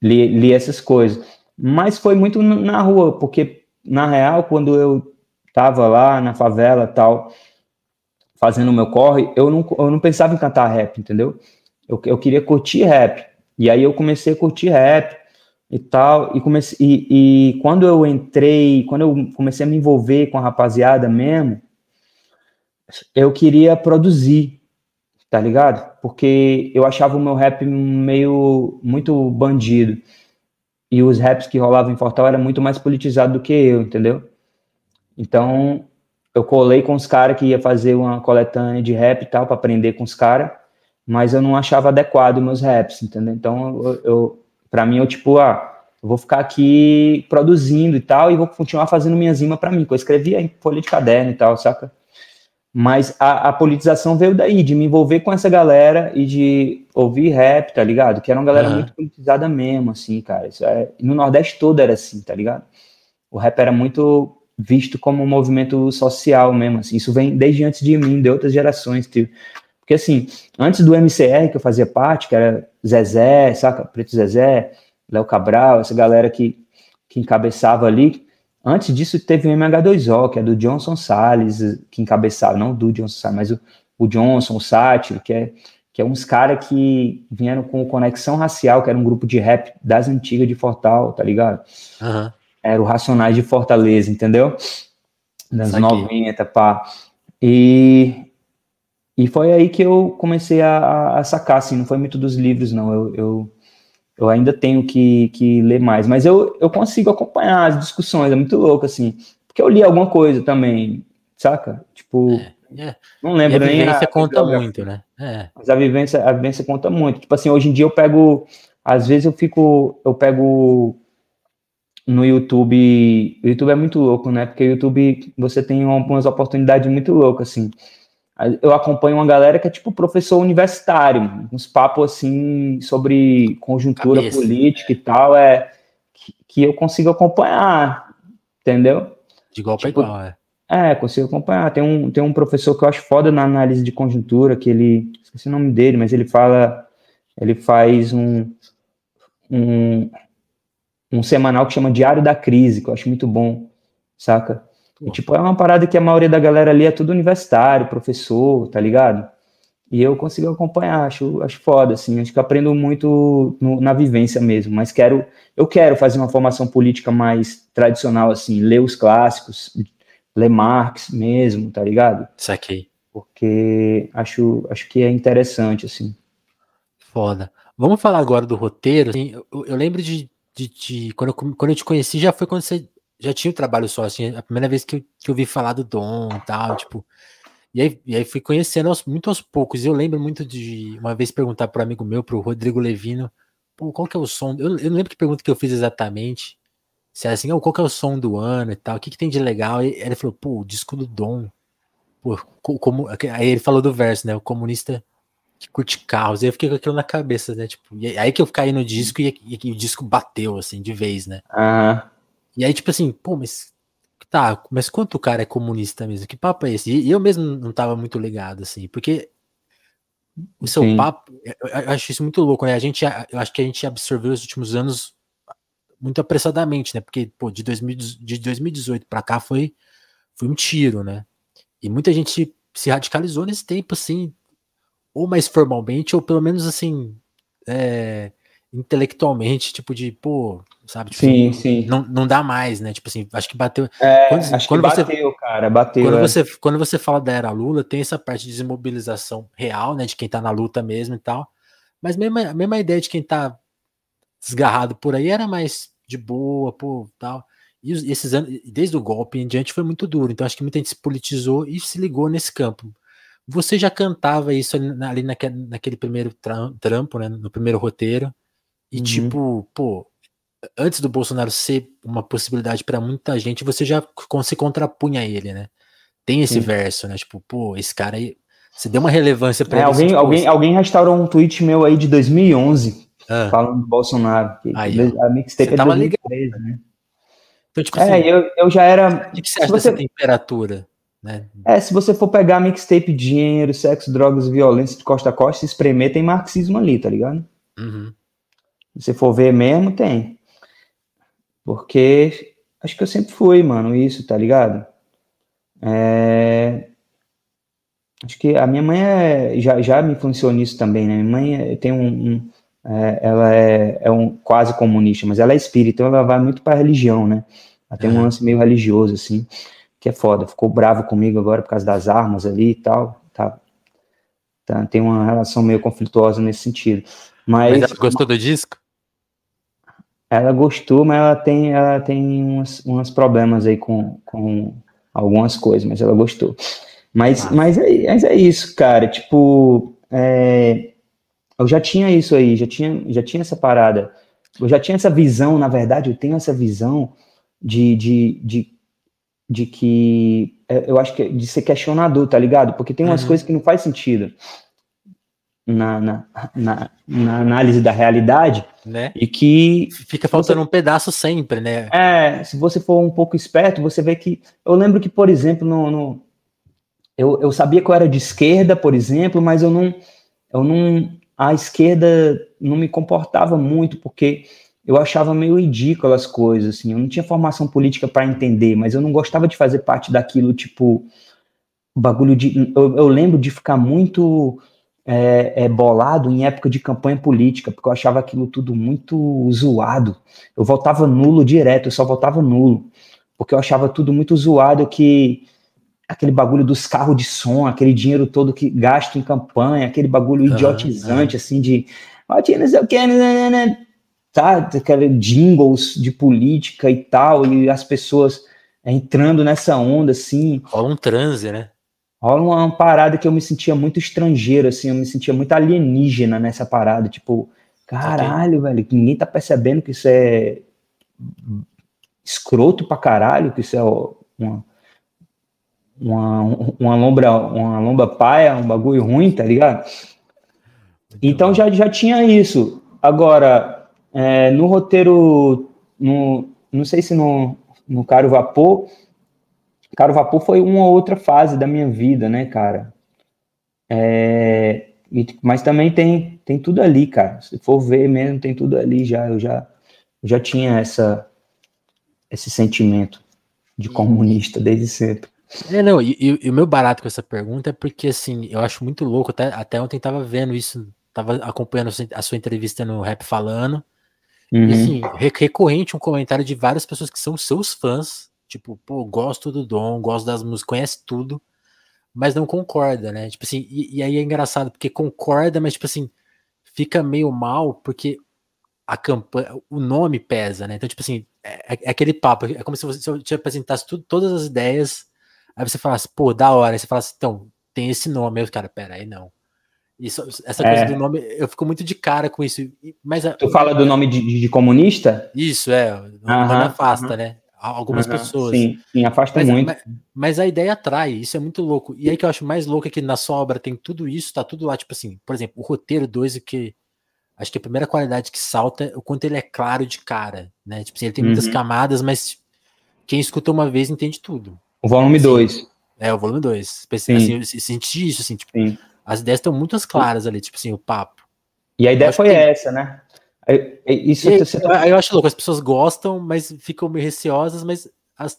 li, li essas coisas. Mas foi muito na rua, porque na real, quando eu tava lá na favela tal, fazendo o meu corre, eu não, eu não pensava em cantar rap, entendeu? Eu, eu queria curtir rap. E aí eu comecei a curtir rap e tal, e comecei e, e, quando eu entrei, quando eu comecei a me envolver com a rapaziada mesmo, eu queria produzir, tá ligado? Porque eu achava o meu rap meio muito bandido. E os raps que rolavam em Fortal era muito mais politizado do que eu, entendeu? Então, eu colei com os caras que ia fazer uma coletânea de rap e tal, para aprender com os caras, mas eu não achava adequado meus raps, entendeu? Então, eu, eu para mim, eu tipo, ah, eu vou ficar aqui produzindo e tal, e vou continuar fazendo minhas rimas para mim, que eu escrevia em folha de caderno e tal, saca? Mas a, a, politização veio daí, de me envolver com essa galera e de ouvir rap, tá ligado? Que era uma galera uhum. muito politizada mesmo, assim, cara. É, no Nordeste todo era assim, tá ligado? O rap era muito visto como um movimento social mesmo, assim. Isso vem desde antes de mim, de outras gerações, tipo. Porque, assim, antes do MCR, que eu fazia parte, que era Zezé, saca? Preto Zezé, Léo Cabral, essa galera que, que encabeçava ali. Antes disso, teve o MH2O, que é do Johnson Salles, que encabeçava, não do Johnson Salles, mas o, o Johnson, o Sátiro, que é, que é uns caras que vieram com Conexão Racial, que era um grupo de rap das antigas de Fortal, tá ligado? Uhum era o Racionais de Fortaleza, entendeu? Das 90, pá. E, e foi aí que eu comecei a, a, sacar, assim, não foi muito dos livros, não. Eu, eu, eu ainda tenho que, que ler mais, mas eu, eu consigo acompanhar as discussões, é muito louco, assim, porque eu li alguma coisa também, saca? Tipo, é, é. não lembro nem. A vivência a, conta muito, né? É. Mas a vivência, a vivência conta muito. Tipo assim, hoje em dia eu pego, às vezes eu fico, eu pego no YouTube, o YouTube é muito louco, né? Porque o YouTube você tem umas oportunidades muito loucas, assim. Eu acompanho uma galera que é tipo professor universitário, uns papos assim sobre conjuntura Cabeça. política e tal, é que, que, eu consigo acompanhar, entendeu? De igual tipo, para igual, é. É, consigo acompanhar. Tem um, tem um professor que eu acho foda na análise de conjuntura, que ele, esqueci o nome dele, mas ele fala, ele faz um, um um semanal que chama Diário da Crise, que eu acho muito bom, saca? E, tipo, é uma parada que a maioria da galera ali é tudo universitário, professor, tá ligado? E eu consigo acompanhar, acho, acho foda, assim, acho que aprendo muito no, na vivência mesmo, mas quero, eu quero fazer uma formação política mais tradicional, assim, ler os clássicos, ler Marx mesmo, tá ligado? Saquei. Porque acho, acho que é interessante, assim. Foda. Vamos falar agora do roteiro. Assim, eu, eu lembro de de, de quando, eu, quando eu te conheci, já foi quando você já tinha o trabalho só, assim, a primeira vez que eu, que eu vi falar do Dom e tal, tipo. E aí, e aí fui conhecendo aos, muito aos poucos. E eu lembro muito de uma vez perguntar para um amigo meu, pro Rodrigo Levino, qual que é o som? Eu, eu não lembro que pergunta que eu fiz exatamente. Se era assim, oh, qual que é o som do ano e tal, o que, que tem de legal? E ele falou, pô, o disco do Dom. Pô, como, aí ele falou do verso, né? O comunista que curte carros. E eu fiquei com aquilo na cabeça, né? Tipo, e aí que eu caí no disco e, e, e o disco bateu, assim, de vez, né? Uhum. E aí, tipo assim, pô, mas tá, mas quanto o cara é comunista mesmo? Que papo é esse? E eu mesmo não tava muito ligado, assim, porque o seu Sim. papo, eu, eu, acho isso muito louco, né? A gente, eu acho que a gente absorveu os últimos anos muito apressadamente, né? Porque, pô, de, 2000, de 2018 para cá foi, foi um tiro, né? E muita gente se radicalizou nesse tempo, assim, ou mais formalmente, ou pelo menos assim, é, intelectualmente, tipo de, pô, sabe? Tipo, sim, sim. Não, não dá mais, né? Tipo assim, acho que bateu. É, quando, acho quando que você, bateu, cara, bateu. Quando, é. você, quando você fala da era Lula, tem essa parte de desmobilização real, né? De quem tá na luta mesmo e tal. Mas mesmo, a mesma ideia de quem tá desgarrado por aí era mais de boa, pô, tal. E esses anos, desde o golpe em diante, foi muito duro. Então acho que muita gente se politizou e se ligou nesse campo. Você já cantava isso ali, ali naquele, naquele, primeiro trampo, né? No primeiro roteiro. E uhum. tipo, pô, antes do Bolsonaro ser uma possibilidade para muita gente, você já se contrapunha a ele, né? Tem esse Sim. verso, né? Tipo, pô, esse cara aí. Você deu uma relevância para é, ele. Alguém, tipo, alguém, alguém restaurou um tweet meu aí de 2011 ah. falando do Bolsonaro. aí, a mixtape é de 2013, ligado. né? Então, tipo é, assim, eu, eu já era. O que, que você acha você... dessa temperatura? Né? É, se você for pegar mixtape dinheiro, sexo, drogas, violência de costa a costa, se espremer, tem marxismo ali, tá ligado? Uhum. Se você for ver mesmo, tem. Porque acho que eu sempre fui, mano, isso, tá ligado? É... Acho que a minha mãe é, já, já me influenciou nisso também, né? Minha mãe é, tem um, um é, ela é, é, um quase comunista, mas ela é espírita, então ela vai muito para religião, né? Ela tem um lance meio religioso, assim, que é foda. Ficou bravo comigo agora por causa das armas ali e tal. Tá, tá tem uma relação meio conflituosa nesse sentido. Mas, mas ela gostou do disco? Ela gostou, mas ela tem, ela tem uns, uns problemas aí com, com algumas coisas, mas ela gostou. Mas, mas, é, mas é isso, cara. Tipo, é, eu já tinha isso aí, já tinha, já tinha essa parada. Eu já tinha essa visão, na verdade, eu tenho essa visão de, de, de, de que é, eu acho que é de ser questionador, tá ligado? Porque tem umas uhum. coisas que não faz sentido na, na, na, na análise da realidade né? e que fica faltando você, um pedaço sempre, né? É, se você for um pouco esperto, você vê que eu lembro que, por exemplo, no, no eu, eu sabia que eu era de esquerda, por exemplo, mas eu não eu não a esquerda não me comportava muito, porque eu achava meio ridículo as coisas, assim, eu não tinha formação política para entender, mas eu não gostava de fazer parte daquilo, tipo, bagulho de. Eu, eu lembro de ficar muito é, é, bolado em época de campanha política, porque eu achava aquilo tudo muito zoado. Eu votava nulo direto, eu só votava nulo, porque eu achava tudo muito zoado que aquele bagulho dos carros de som, aquele dinheiro todo que gasto em campanha, aquele bagulho idiotizante, assim, de não sei o que, né, né, né, tá, aquele jingles de política e tal, e as pessoas entrando nessa onda, assim. Rola um transe, né? Rola uma, parada que eu me sentia muito estrangeiro, assim, eu me sentia muito alienígena nessa parada, tipo, caralho, okay. velho, ninguém tá percebendo que isso é escroto pra caralho, que isso é uma uma, uma lombra, uma lomba paia, um bagulho ruim, tá ligado? Então já, já tinha isso. Agora, é, no roteiro, no, não sei se no, no Caro Vapor, Caro Vapor foi uma outra fase da minha vida, né, cara? É, mas também tem, tem tudo ali, cara. Se for ver mesmo, tem tudo ali já. Eu já, já tinha essa, esse sentimento de comunista desde sempre. É, não, e, e, e, o meu barato com essa pergunta é porque, assim, eu acho muito louco, até, até ontem tava vendo isso, tava acompanhando a sua entrevista no Rap Falando, uhum. e, assim, recorrente um comentário de várias pessoas que são seus fãs, tipo, pô, gosto do Dom, gosto das músicas, conhece tudo, mas não concorda, né? Tipo assim, e, e aí é engraçado, porque concorda, mas, tipo assim, fica meio mal, porque a campanha, o nome pesa, né? Então, tipo assim, é, é aquele papo, é como se você se eu te apresentasse tudo, todas as ideias Aí você fala assim, pô, da hora. Aí você fala assim, então, tem esse nome. Aí os cara, pera aí, não. Isso, essa coisa é. do nome, eu fico muito de cara com isso. Mas, tu fala do nome de, de comunista? Isso, é. Nome afasta, né? Algumas pessoas. Sim, sim, afasta mas, muito. Mas, mas, a ideia atrai, isso é muito louco. E aí que eu acho mais louco é que na sua obra tem tudo isso, tá tudo lá, tipo assim, por exemplo, o roteiro 2, que acho que a primeira qualidade que salta é o quanto ele é claro de cara, né? Tipo assim, ele tem muitas uhum. camadas, mas quem escuta uma vez entende tudo. O volume 2. É, o volume 2. Assim, eu senti isso, assim, tipo, Sim. as ideias estão muito claras ali, tipo assim, o papo. E a ideia foi tem... essa, né? Isso e, você... eu, eu acho louco, as pessoas gostam, mas ficam meio receosas, mas as,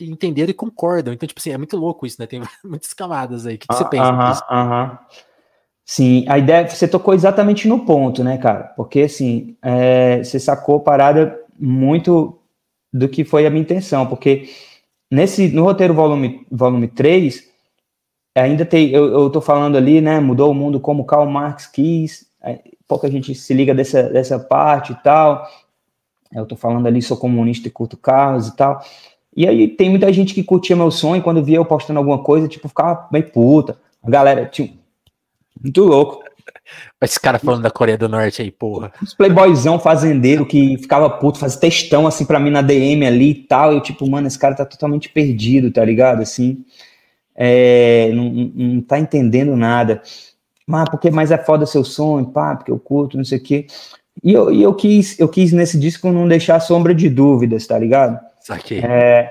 entenderam e concordam. Então, tipo assim, é muito louco isso, né? Tem muitas camadas aí. O que, que você ah, pensa uh -huh, disso? -huh. Sim, a ideia, você tocou exatamente no ponto, né, cara? Porque, assim, é, você sacou parada muito do que foi a minha intenção, porque nesse no roteiro volume volume 3, ainda tem eu, eu tô falando ali, né, mudou o mundo como Karl Marx quis, pouca gente se liga dessa dessa parte e tal. Eu tô falando ali sou comunista e curto carros e tal. E aí tem muita gente que curtia meu sonho quando via eu postando alguma coisa, tipo, ficava bem puta. A galera, tipo, muito louco. Esse cara falando da Coreia do Norte aí, porra. Os playboyzão fazendeiro que ficava puto, fazia textão assim pra mim na DM ali e tal. E eu, tipo, mano, esse cara tá totalmente perdido, tá ligado? Assim, é, não, não tá entendendo nada. Mas porque mais é foda seu sonho, pá, porque eu curto, não sei o quê. E eu, e eu quis, eu quis nesse disco não deixar sombra de dúvidas, tá ligado? É,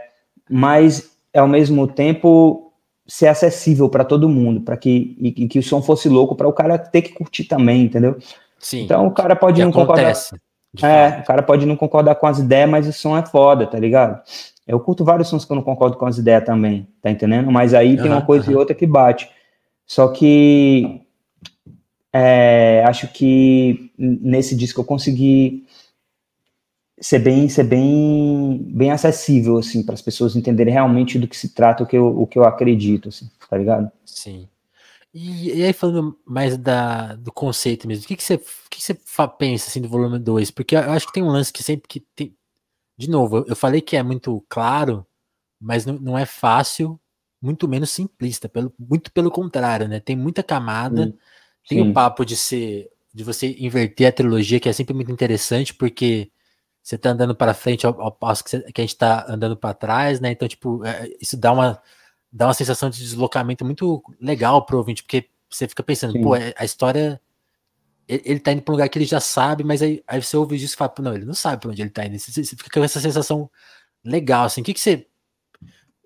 mas, ao mesmo tempo, ser acessível para todo mundo, para que, e, que o som fosse louco para o cara ter que curtir também, entendeu? Sim. Então o cara pode não acontece, concordar. É, o cara pode não concordar com as ideias, mas o som é foda, tá ligado? Eu curto vários sons que eu não concordo com as ideias também, tá entendendo? Mas aí tem uma coisa e outra que bate. Só que é, acho que nesse disco eu consegui ser bem, ser bem, bem acessível assim para as pessoas entenderem realmente do que se trata, o que eu, o que eu acredito, assim, tá ligado? Sim. E, e aí falando mais da, do conceito mesmo, o que, que você, o que, que você pensa assim do volume 2? Porque eu acho que tem um lance que sempre que tem, de novo, eu falei que é muito claro, mas não, não é fácil, muito menos simplista, pelo, muito pelo contrário, né? Tem muita camada, sim, tem o papo de ser, de você inverter a trilogia, que é sempre muito interessante, porque você tá andando para frente ao, ao passo que, você, que, a gente tá andando para trás, né? Então, tipo, é, isso dá uma, dá uma sensação de deslocamento muito legal pro ouvinte, porque você fica pensando, Sim. pô, é, a história. Ele, ele tá indo para um lugar que ele já sabe, mas aí, aí você ouve isso e fala, não, ele não sabe para onde ele tá indo. Você, você, fica com essa sensação legal, assim. O que, que você.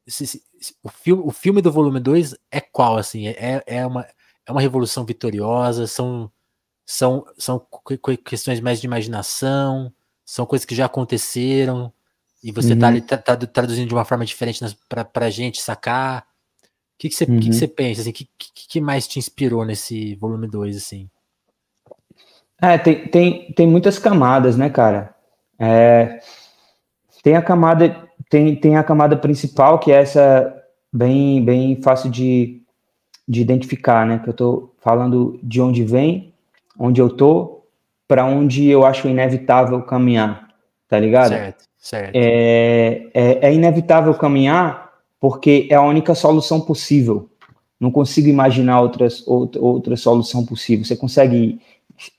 Se, se, o, filme, o filme do volume 2 é qual, assim? É, é, uma, é uma revolução vitoriosa? São, são, são questões mais de imaginação? são coisas que já aconteceram e você tá uhum. ali tá, tá, traduzindo de uma forma diferente para a gente sacar. O que, que, você, uhum. que, que uhum. você pensa? Assim, o que, que, que, mais te inspirou nesse volume 2? Assim? É, tem, tem, tem muitas camadas, né, cara? É, tem a camada tem, tem a camada principal que é essa bem bem fácil de, de identificar, né? Que eu tô falando de onde vem, onde eu tô para onde eu acho inevitável caminhar, tá ligado? Certo, certo. É, é, é, inevitável caminhar porque é a única solução possível. Não consigo imaginar outras, outra, outra solução possível. Você consegue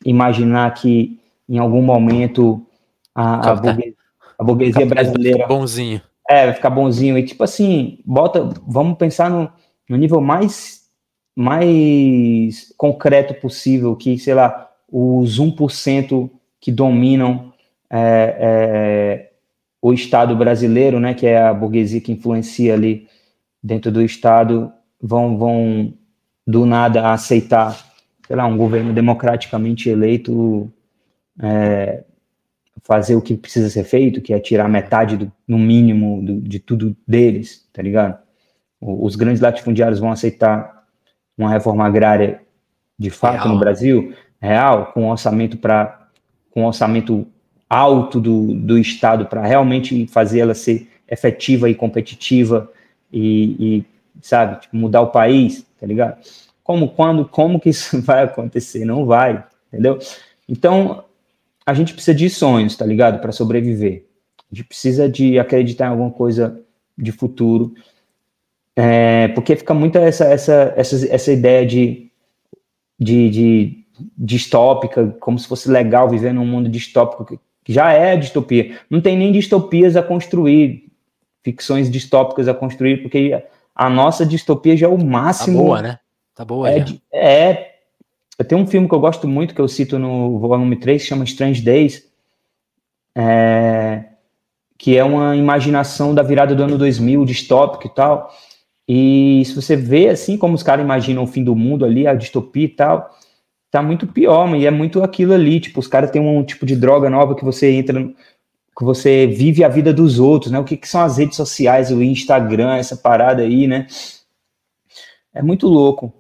imaginar que em algum momento a, a, burguesia, a burguesia brasileira. bonzinho. É, vai ficar bonzinho. E tipo assim, bota, vamos pensar no, no nível mais, mais concreto possível, que, sei lá, os 1% que dominam é, é, o Estado brasileiro, né, que é a burguesia que influencia ali dentro do Estado, vão, vão do nada aceitar, sei lá, um governo democraticamente eleito é, fazer o que precisa ser feito, que é tirar metade, do, no mínimo, do, de tudo deles, tá ligado? Os grandes latifundiários vão aceitar uma reforma agrária de fato Real. no Brasil? real, com orçamento para com orçamento alto do, do Estado para realmente fazer ela ser efetiva e competitiva e, e sabe, tipo, mudar o país, tá ligado? Como, quando, como que isso vai acontecer? Não vai, entendeu? Então, a gente precisa de sonhos, tá ligado? Para sobreviver. A gente precisa de acreditar em alguma coisa de futuro, é, porque fica muito essa, essa, essa, essa ideia de, de, de distópica, como se fosse legal viver num mundo distópico, que já é distopia. Não tem nem distopias a construir, ficções distópicas a construir, porque a nossa distopia já é o máximo. Tá boa, né? Tá boa. É, é, eu tenho um filme que eu gosto muito, que eu cito no volume 3, que chama Strange Days, é, que é uma imaginação da virada do ano 2000, distópico e tal. E se você vê assim como os caras imaginam o fim do mundo ali, a distopia e tal, tá muito pior, e é muito aquilo ali, tipo, os caras têm um tipo de droga nova que você entra, que você vive a vida dos outros, né? O que, que são as redes sociais, o Instagram, essa parada aí, né? É muito louco.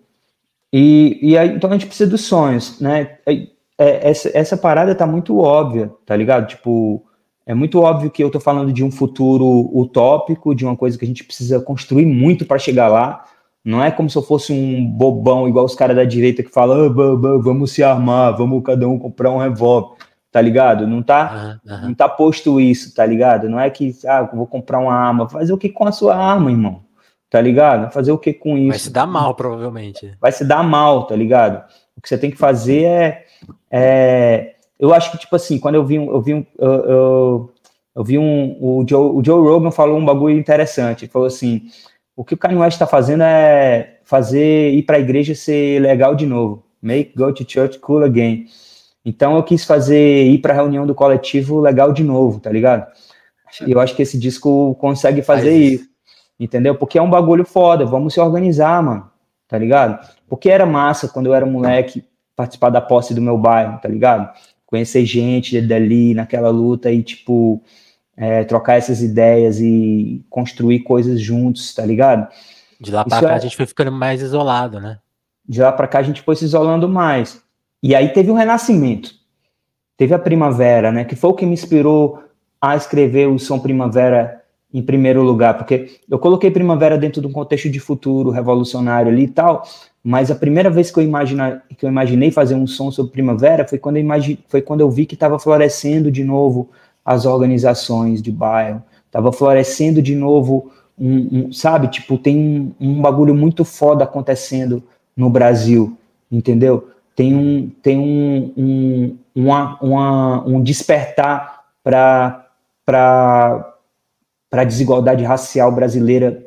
E, e aí, então a gente precisa dos sonhos, né? É, é, essa, essa parada tá muito óbvia, tá ligado? Tipo, é muito óbvio que eu tô falando de um futuro utópico, de uma coisa que a gente precisa construir muito para chegar lá, não é como se eu fosse um bobão igual os caras da direita que falam, ah, vamos se armar, vamos cada um comprar um revólver, tá ligado? Não tá, uhum. não tá posto isso, tá ligado? Não é que, ah, vou comprar uma arma, fazer o que com a sua arma, irmão? Tá ligado? Fazer o que com isso? Vai se dar mal, provavelmente. Vai se dar mal, tá ligado? O que você tem que fazer é, é eu acho que, tipo assim, quando eu vi, eu vi, eu, eu, eu vi um, o Joe, o Joe Rogan falou um bagulho interessante, ele falou assim, o que o Kanye West está fazendo é fazer ir para a igreja ser legal de novo. Make go to church cool again. Então eu quis fazer ir para a reunião do coletivo legal de novo, tá ligado? Eu acho que esse disco consegue fazer isso. isso. Entendeu? Porque é um bagulho foda. Vamos se organizar, mano. Tá ligado? Porque era massa quando eu era moleque participar da posse do meu bairro, tá ligado? Conhecer gente dali naquela luta e, tipo, é, trocar essas ideias e construir coisas juntos, tá ligado? De lá pra Isso cá é... a gente foi ficando mais isolado, né? De lá pra cá a gente foi se isolando mais. E aí teve um renascimento. Teve a Primavera, né? Que foi o que me inspirou a escrever o Som Primavera em primeiro lugar, porque eu coloquei Primavera dentro de um contexto de futuro revolucionário ali e tal, mas a primeira vez que eu, imagina, que eu imaginei fazer um som sobre Primavera foi quando eu, foi quando eu vi que estava florescendo de novo as organizações de bairro, estava florescendo de novo, um, um, sabe? Tipo, tem um, um bagulho muito foda acontecendo no Brasil, entendeu? Tem um, tem um, um, uma, uma, um despertar para a desigualdade racial brasileira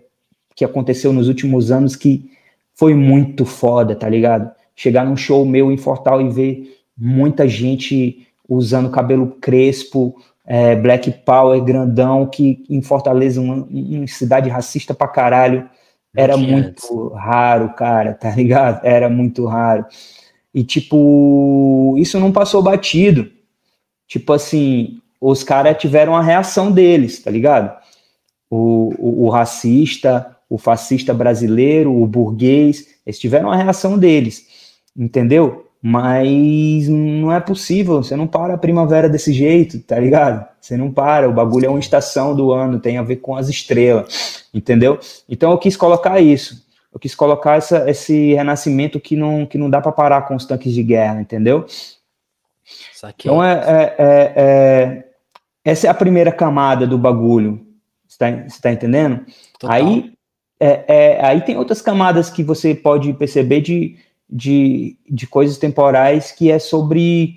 que aconteceu nos últimos anos que foi muito foda, tá ligado? Chegar num show meu em Fortal e ver muita gente usando cabelo crespo, é, Black Power grandão, que em Fortaleza, uma, uma cidade racista pra caralho, era muito raro, cara, tá ligado? Era muito raro. E, tipo, isso não passou batido. Tipo assim, os caras tiveram a reação deles, tá ligado? O, o, o, racista, o fascista brasileiro, o burguês, eles tiveram a reação deles, entendeu? Mas não é possível, você não para a primavera desse jeito, tá ligado? Você não para, o bagulho é uma estação do ano, tem a ver com as estrelas, entendeu? Então eu quis colocar isso. Eu quis colocar essa, esse renascimento que não, que não dá para parar com os tanques de guerra, entendeu? Saquei. Então é, é, é, é, essa é a primeira camada do bagulho. Você tá, tá entendendo? Total. Aí, é, é, aí tem outras camadas que você pode perceber de de, de coisas temporais que é sobre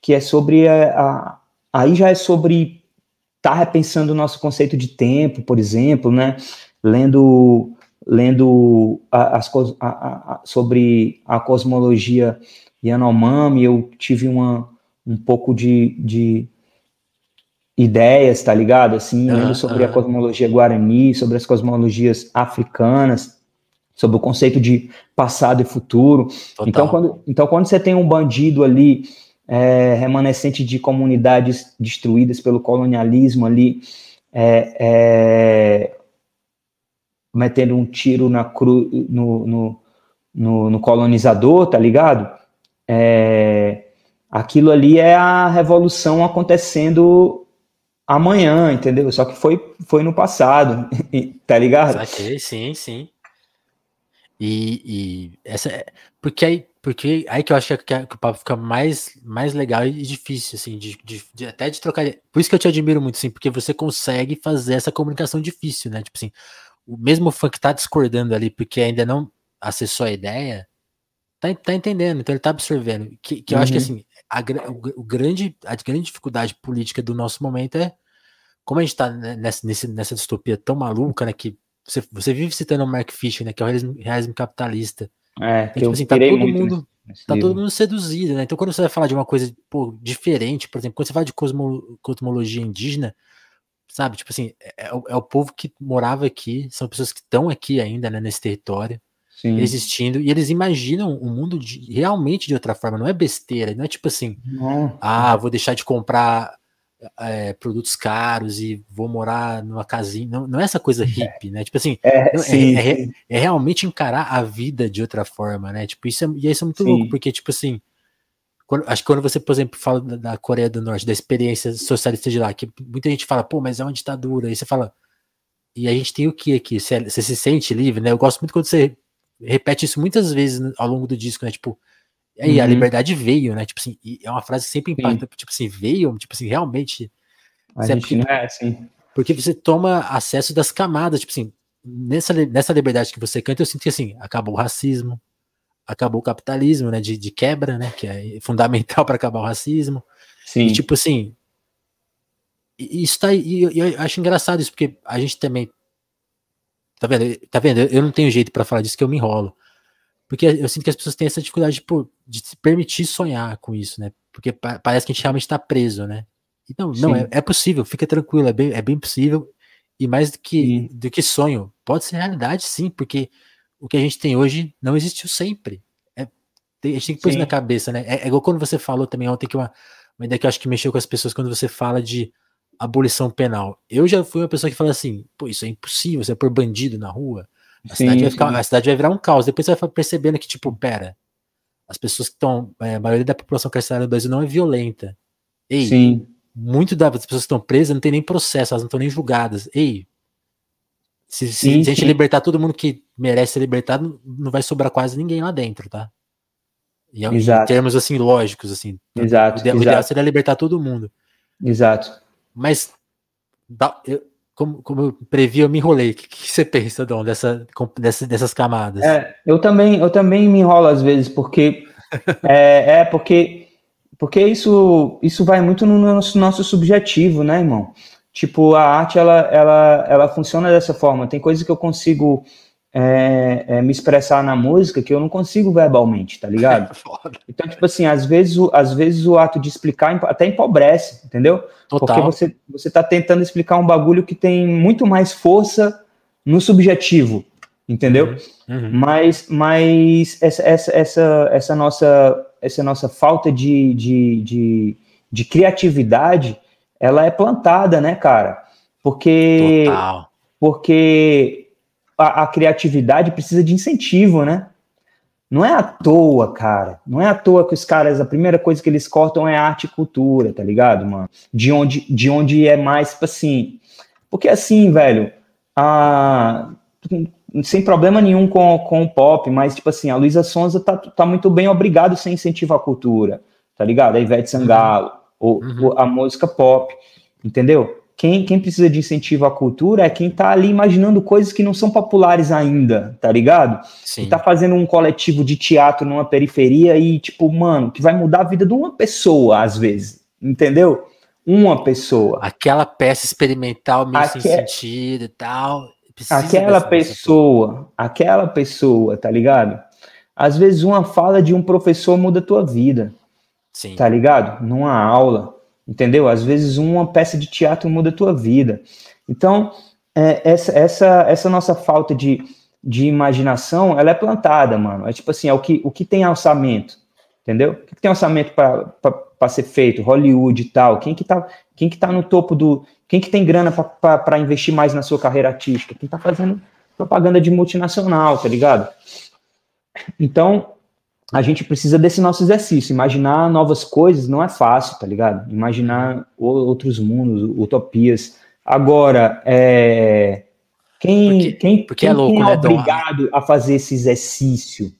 que é sobre a, a aí já é sobre estar tá repensando o nosso conceito de tempo, por exemplo, né? Lendo lendo as, a, a, sobre a cosmologia Yanomami, eu tive uma, um pouco de, de ideias, tá ligado? Assim, lendo sobre a cosmologia guarani, sobre as cosmologias africanas, sobre o conceito de passado e futuro. Então quando, então, quando você tem um bandido ali, é, remanescente de comunidades destruídas pelo colonialismo ali, é, é, metendo um tiro na cru, no, no, no, no colonizador, tá ligado? É, aquilo ali é a revolução acontecendo amanhã, entendeu? Só que foi, foi no passado, tá ligado? Saquei, sim, sim. E, e essa é, porque aí porque aí que eu acho que, o papo fica mais, mais legal e difícil, assim, de, de, de, até de trocar. Por isso que eu te admiro muito, assim, porque você consegue fazer essa comunicação difícil, né? Tipo assim, o mesmo fã que tá discordando ali, porque ainda não acessou a ideia, tá, tá entendendo, então ele tá absorvendo. Que, que eu acho que, uhum. assim, a, o, o, grande, a grande dificuldade política do nosso momento é como a gente tá nessa, nessa distopia tão maluca, né? Que você, você vive citando o Mark Fisher, né? Que é o realismo, realismo capitalista. É, então, tipo assim, tá todo mundo. Nesse, tá todo mundo seduzido, né? Então, quando você vai falar de uma coisa pô, diferente, por exemplo, quando você fala de cosmo, cosmologia indígena, sabe? Tipo assim, é, é, o, é, o povo que morava aqui, são pessoas que estão aqui ainda, né, nesse território, Sim. existindo, e eles imaginam o mundo de, realmente de outra forma, não é besteira, não é tipo assim, não. ah, vou deixar de comprar é, produtos caros e vou morar numa casinha. Não, não é essa coisa é. hippie, né? Tipo assim, é, é, sim, é, sim. é, realmente encarar a vida de outra forma, né? Tipo, isso é, e isso é muito sim. louco, porque, tipo assim, quando, acho que quando você, por exemplo, fala da, da, Coreia do Norte, da experiência socialista de lá, que muita gente fala, pô, mas é uma ditadura, aí você fala, e a gente tem o que aqui? Você, você se sente livre, né? Eu gosto muito quando você repete isso muitas vezes ao longo do disco, né? Tipo, e uhum. a liberdade veio, né? Tipo assim, é uma frase que sempre impacta, Sim. tipo assim, veio, tipo assim, realmente. A gente porque, não é assim. Porque você toma acesso das camadas, tipo assim, nessa, nessa liberdade que você canta, eu sinto que assim, acabou o racismo, acabou o capitalismo, né? De, de quebra, né? Que é fundamental para acabar o racismo. Sim. E tipo assim. Isso tá. E eu, eu acho engraçado isso, porque a gente também. Tá vendo? Tá vendo? Eu não tenho jeito para falar disso que eu me enrolo. Porque eu sinto que as pessoas têm essa dificuldade de, de se permitir sonhar com isso, né? Porque pa parece que a gente realmente está preso, né? Então, não, é, é, possível, fica tranquilo, é bem, é bem possível. E mais do que, do que sonho, pode ser realidade, sim, porque o que a gente tem hoje não existiu sempre. É, a gente tem que pôr isso na cabeça, né? É, é, igual quando você falou também ontem que uma, uma ideia que eu acho que mexeu com as pessoas quando você fala de abolição penal. Eu já fui uma pessoa que fala assim, pô, isso é impossível, você é por bandido na rua. A, sim, cidade, vai ficar, a cidade vai virar um caos. Depois você vai percebendo que, tipo, pera, as pessoas que estão. É, a maioria da população carcerária do Brasil não é violenta. Ei, sim. muito das pessoas que estão presas não tem nem processo, elas não estão nem julgadas. Ei, se, sim, se, se a gente libertar todo mundo que merece ser libertado, não vai sobrar quase ninguém lá dentro, tá? E, é Exato. em termos assim lógicos, assim. Exato. O ideal, exato. seria libertar todo mundo. Exato. Mas eu, como, como eu previ, eu me enrolei. O que, que você pensa, Dom, dessa, dessa, dessas camadas? É, eu também, eu também me enrolo às vezes, porque é, é, porque porque isso isso vai muito no nosso, nosso subjetivo, né, irmão? Tipo, a arte ela, ela, ela funciona dessa forma. Tem coisas que eu consigo é, é, me expressar na música que eu não consigo verbalmente, tá ligado? então, tipo assim, às vezes, o, às vezes o ato de explicar até empobrece, entendeu? Total. Porque você, você tá tentando explicar um bagulho que tem muito mais força no subjetivo, entendeu? Uhum. Uhum. Mas, mas essa, essa, essa, essa, nossa, essa nossa falta de, de, de, de criatividade, ela é plantada, né, cara? Porque... Total. Porque a, a, criatividade precisa de incentivo, né? Não é à toa, cara. Não é à toa que os caras, a primeira coisa que eles cortam é arte e cultura, tá ligado, mano? De onde, de onde é mais, tipo assim. Porque assim, velho, a, sem problema nenhum com, com o pop, mas, tipo assim, a Luísa Sonza tá, tá muito bem obrigado sem incentivo à cultura, tá ligado? A Ivete Sangalo, uhum. ou, ou a música pop, entendeu? Quem, quem precisa de incentivo à cultura é quem está ali imaginando coisas que não são populares ainda, tá ligado? Sim. Que tá fazendo um coletivo de teatro numa periferia e, tipo, mano, que vai mudar a vida de uma pessoa, às vezes, entendeu? Uma pessoa. Aquela peça experimental meio Aque... sem sentido e tal. Aquela pessoa, aquela pessoa, tá ligado? Às vezes uma fala de um professor muda a tua vida. Sim. Tá ligado? Numa aula entendeu? Às vezes uma peça de teatro muda a tua vida. Então, é, essa, essa, essa nossa falta de, de imaginação, ela é plantada, mano. É tipo assim, é o que, o que tem orçamento, entendeu? O que tem orçamento para ser feito? Hollywood e tal. Quem que tá, quem que tá no topo do... Quem que tem grana para investir mais na sua carreira artística? Quem tá fazendo propaganda de multinacional, tá ligado? Então, a gente precisa desse nosso exercício. Imaginar novas coisas não é fácil, tá ligado? Imaginar outros mundos, utopias. Agora, é, quem, porque, quem, porque quem, é, louco, quem é né, obrigado a fazer esse exercício,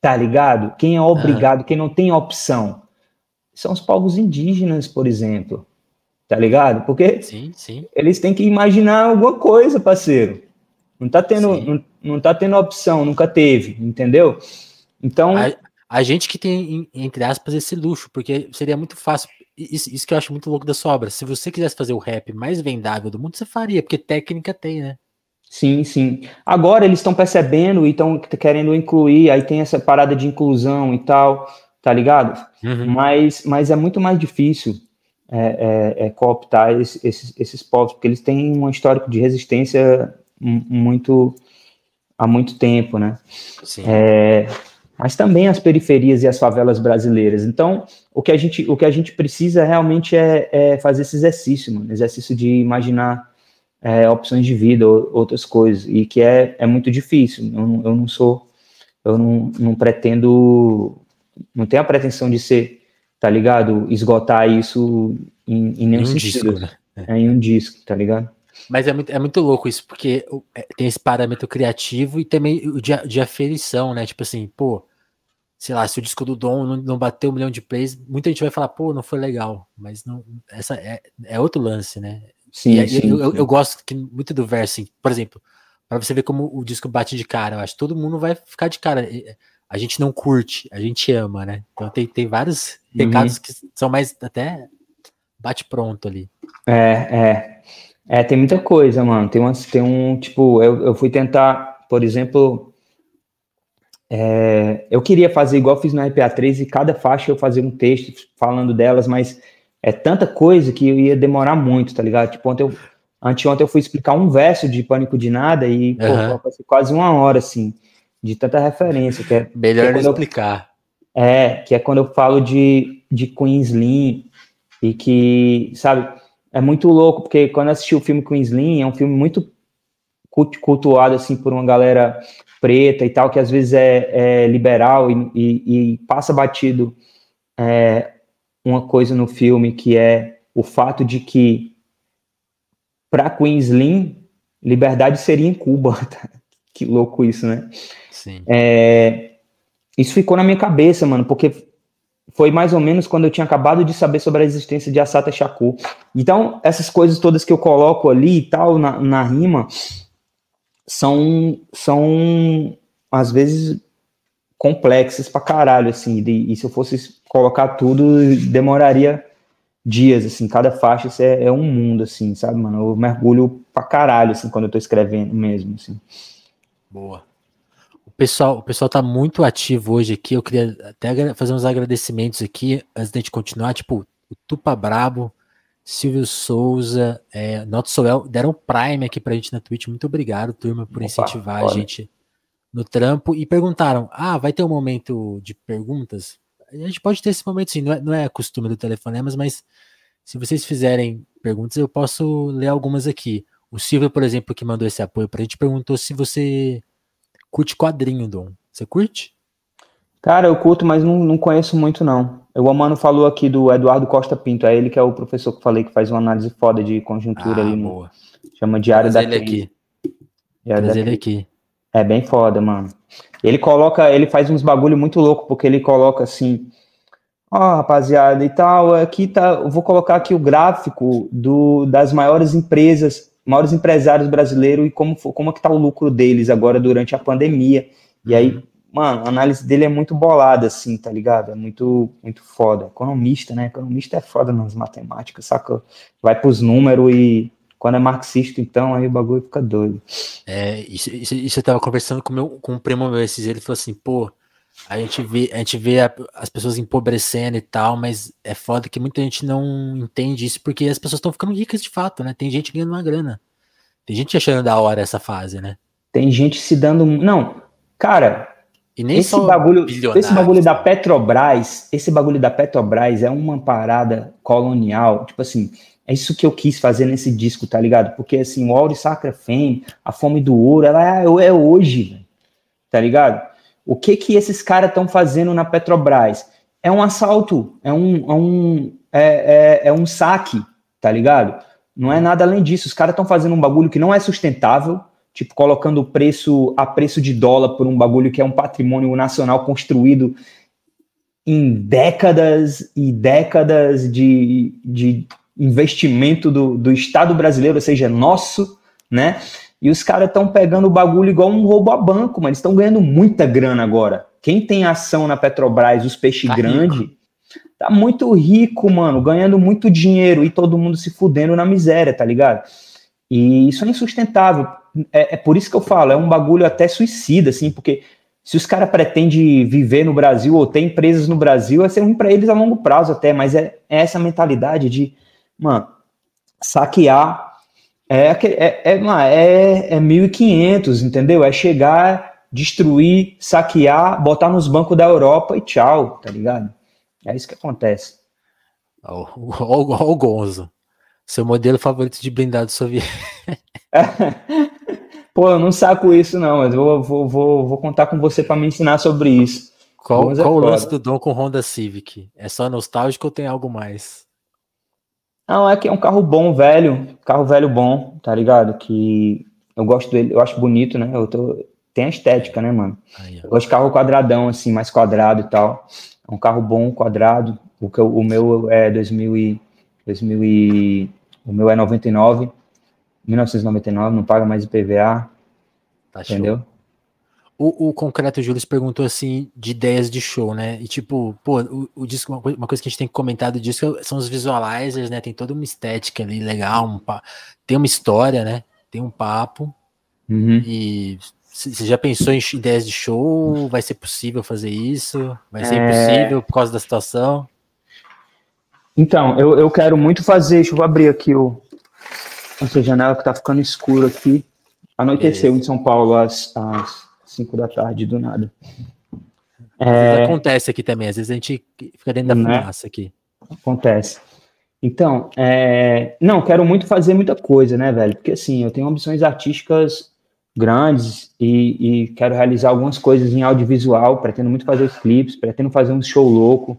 tá ligado? Quem é obrigado, quem não tem opção, são os povos indígenas, por exemplo, tá ligado? Porque sim, sim. eles têm que imaginar alguma coisa, parceiro. Não tá tendo, não, não tá tendo opção, nunca teve, entendeu? Então. A, a, gente que tem, entre aspas, esse luxo, porque seria muito fácil. Isso, isso que eu acho muito louco da sobra. Se você quisesse fazer o rap mais vendável do mundo, você faria, porque técnica tem, né? Sim, sim. Agora eles estão percebendo e estão querendo incluir, aí tem essa parada de inclusão e tal, tá ligado? Uhum. Mas, mas é muito mais difícil é, é, é cooptar esses, esses, esses povos, porque eles têm um histórico de resistência muito há muito tempo, né? Sim. É, mas também as periferias e as favelas brasileiras. Então, o que a gente, o que a gente precisa realmente é, é fazer esse exercício, mano, exercício de imaginar é, opções de vida, ou, outras coisas, e que é, é muito difícil. Eu, não, eu não sou, eu não, não pretendo, não tenho a pretensão de ser, tá ligado? Esgotar isso em, em nenhum em um sentido. Disco, né? É, em um disco, tá ligado? Mas é muito, é muito louco isso, porque é, tem esse parâmetro criativo e também o de, de aferição, né? Tipo assim, pô, sei lá, se o disco do Dom não, não bateu um milhão de plays, muita gente vai falar, pô, não foi legal. Mas não, essa é, é outro lance, né? Sim, e, sim, eu, eu, eu, gosto que, muito do verso, assim, por exemplo, para você ver como o disco bate de cara, eu acho que todo mundo vai ficar de cara. A gente não curte, a gente ama, né? Então tem, tem vários uhum. recados que são mais até bate pronto ali. É, é. É, tem muita coisa, mano. Tem, umas, tem um, tipo, eu, eu fui tentar, por exemplo, é, eu queria fazer igual fiz no RPA3 e cada faixa eu fazia um texto falando delas, mas é tanta coisa que eu ia demorar muito, tá ligado? Tipo, ontem eu, anteontem eu fui explicar um verso de Pânico de Nada e, pô, uhum. quase uma hora, assim, de tanta referência. Que é, Melhor que é explicar. Eu, é, que é quando eu falo de, de Queensland e que, sabe, é muito louco, porque quando eu assisti o filme Queensland, é um filme muito cultuado, assim, por uma galera preta e tal, que às vezes é, é liberal e, e, e, passa batido é, uma coisa no filme que é o fato de que para Queensland liberdade seria em Cuba. que louco isso, né? Sim. É, isso ficou na minha cabeça, mano, porque foi mais ou menos quando eu tinha acabado de saber sobre a existência de Assata Shakur. Então, essas coisas todas que eu coloco ali e tal na, na rima são, são às vezes complexas pra caralho, assim, e, e se eu fosse colocar tudo, demoraria dias, assim, cada faixa é, é, um mundo, assim, sabe, mano, eu mergulho pra caralho, assim, quando eu tô escrevendo mesmo, assim. Boa. O pessoal, o pessoal tá muito ativo hoje aqui, eu queria até fazer uns agradecimentos aqui, antes da gente continuar, tipo, o Tupa Brabo, Silvio Souza, é, Not Soel, deram Prime aqui pra gente na Twitch, muito obrigado, turma, por Opa, incentivar a gente no trampo e perguntaram: ah, vai ter um momento de perguntas? A gente pode ter esse momento sim, não é, não é costume do Telefonemas, mas se vocês fizerem perguntas, eu posso ler algumas aqui. O Silvio, por exemplo, que mandou esse apoio pra gente, perguntou se você curte quadrinho, Dom. Você curte? Cara, eu curto, mas não, não conheço muito, não. O Amano falou aqui do Eduardo Costa Pinto, é ele que é o professor que falei que faz uma análise foda de conjuntura ah, ali. No, chama Diário Traz da ele aqui. Diário Traz da ele aqui. É bem foda, mano. Ele coloca, ele faz uns bagulho muito louco, porque ele coloca assim, ó, oh, rapaziada, e tal, aqui tá, eu vou colocar aqui o gráfico do, das maiores empresas, maiores empresários brasileiros e como, como é que tá o lucro deles agora durante a pandemia. E aí. Mano, a análise dele é muito bolada, assim, tá ligado? É muito, muito foda. Economista, né? Economista é foda nas matemáticas, saca? Vai pros números e quando é marxista, então, aí o bagulho fica doido. É, isso, isso, isso eu tava conversando com, meu, com um primo meu esses ele falou assim, pô, a gente vê, a gente vê a, as pessoas empobrecendo e tal, mas é foda que muita gente não entende isso, porque as pessoas estão ficando ricas de fato, né? Tem gente ganhando uma grana. Tem gente achando da hora essa fase, né? Tem gente se dando. Não, cara. E nem esse bagulho, esse bagulho da Petrobras, esse bagulho da Petrobras é uma parada colonial, tipo assim, é isso que eu quis fazer nesse disco, tá ligado? Porque assim, o Auri Sacra Fame, a fome do ouro, ela é, é hoje, tá ligado? O que que esses caras estão fazendo na Petrobras? É um assalto, é um, é um, é, é, é um saque, tá ligado? Não é nada além disso. Os caras estão fazendo um bagulho que não é sustentável, tipo, colocando preço a preço de dólar por um bagulho que é um patrimônio nacional construído em décadas e décadas de, de investimento do, do Estado brasileiro, ou seja, nosso, né? E os caras estão pegando o bagulho igual um roubo a banco, mas eles estão ganhando muita grana agora. Quem tem ação na Petrobras, os peixes tá grandes, tá muito rico, mano, ganhando muito dinheiro e todo mundo se fudendo na miséria, tá ligado? E isso é insustentável. É, é por isso que eu falo, é um bagulho até suicida, assim, porque se os caras pretendem viver no Brasil ou ter empresas no Brasil, vai ser ruim para eles a longo prazo até, mas é, é essa mentalidade de mano, saquear é, é, é, é, é 1.500, entendeu? É chegar, destruir, saquear, botar nos bancos da Europa e tchau, tá ligado? É isso que acontece. Olha o Gonzo. Seu modelo favorito de blindado soviético. Pô, eu não saco isso não, mas vou, vou, vou, vou contar com você para me ensinar sobre isso. Qual, qual o lance do Dom com Honda Civic? É só nostálgico ou tem algo mais? Não, é que é um carro bom, velho, carro velho bom, tá ligado? Que eu gosto dele, eu acho bonito, né? Eu tô, tem a estética, né, mano? Aí, eu gosto de carro quadradão, assim, mais quadrado e tal. É um carro bom, quadrado. O, que eu, o meu é 2000 e, 2000 e, o meu é 99, 1999, não paga mais IPVA. Tá entendeu? Show. O, o Concreto Júlio perguntou assim de ideias de show, né? E tipo, pô, o, o disco, uma, uma, coisa que a gente tem comentado disso são os visualizers, né? Tem toda uma estética ali legal, um, tem uma história, né? Tem um papo. Uhum. E você já pensou em ideias de show? Vai ser possível fazer isso? Vai ser é... impossível por causa da situação? Então, eu, eu quero muito fazer. Deixa eu abrir aqui o, essa janela que tá ficando escuro aqui. Anoiteceu em São Paulo às, às 5 da tarde, do nada. É... Acontece aqui também, às vezes a gente fica dentro da né? fumaça aqui. Acontece. Então, é... não, quero muito fazer muita coisa, né, velho? Porque assim, eu tenho ambições artísticas grandes e, e quero realizar algumas coisas em audiovisual, pretendo muito fazer os clipes, pretendo fazer um show louco.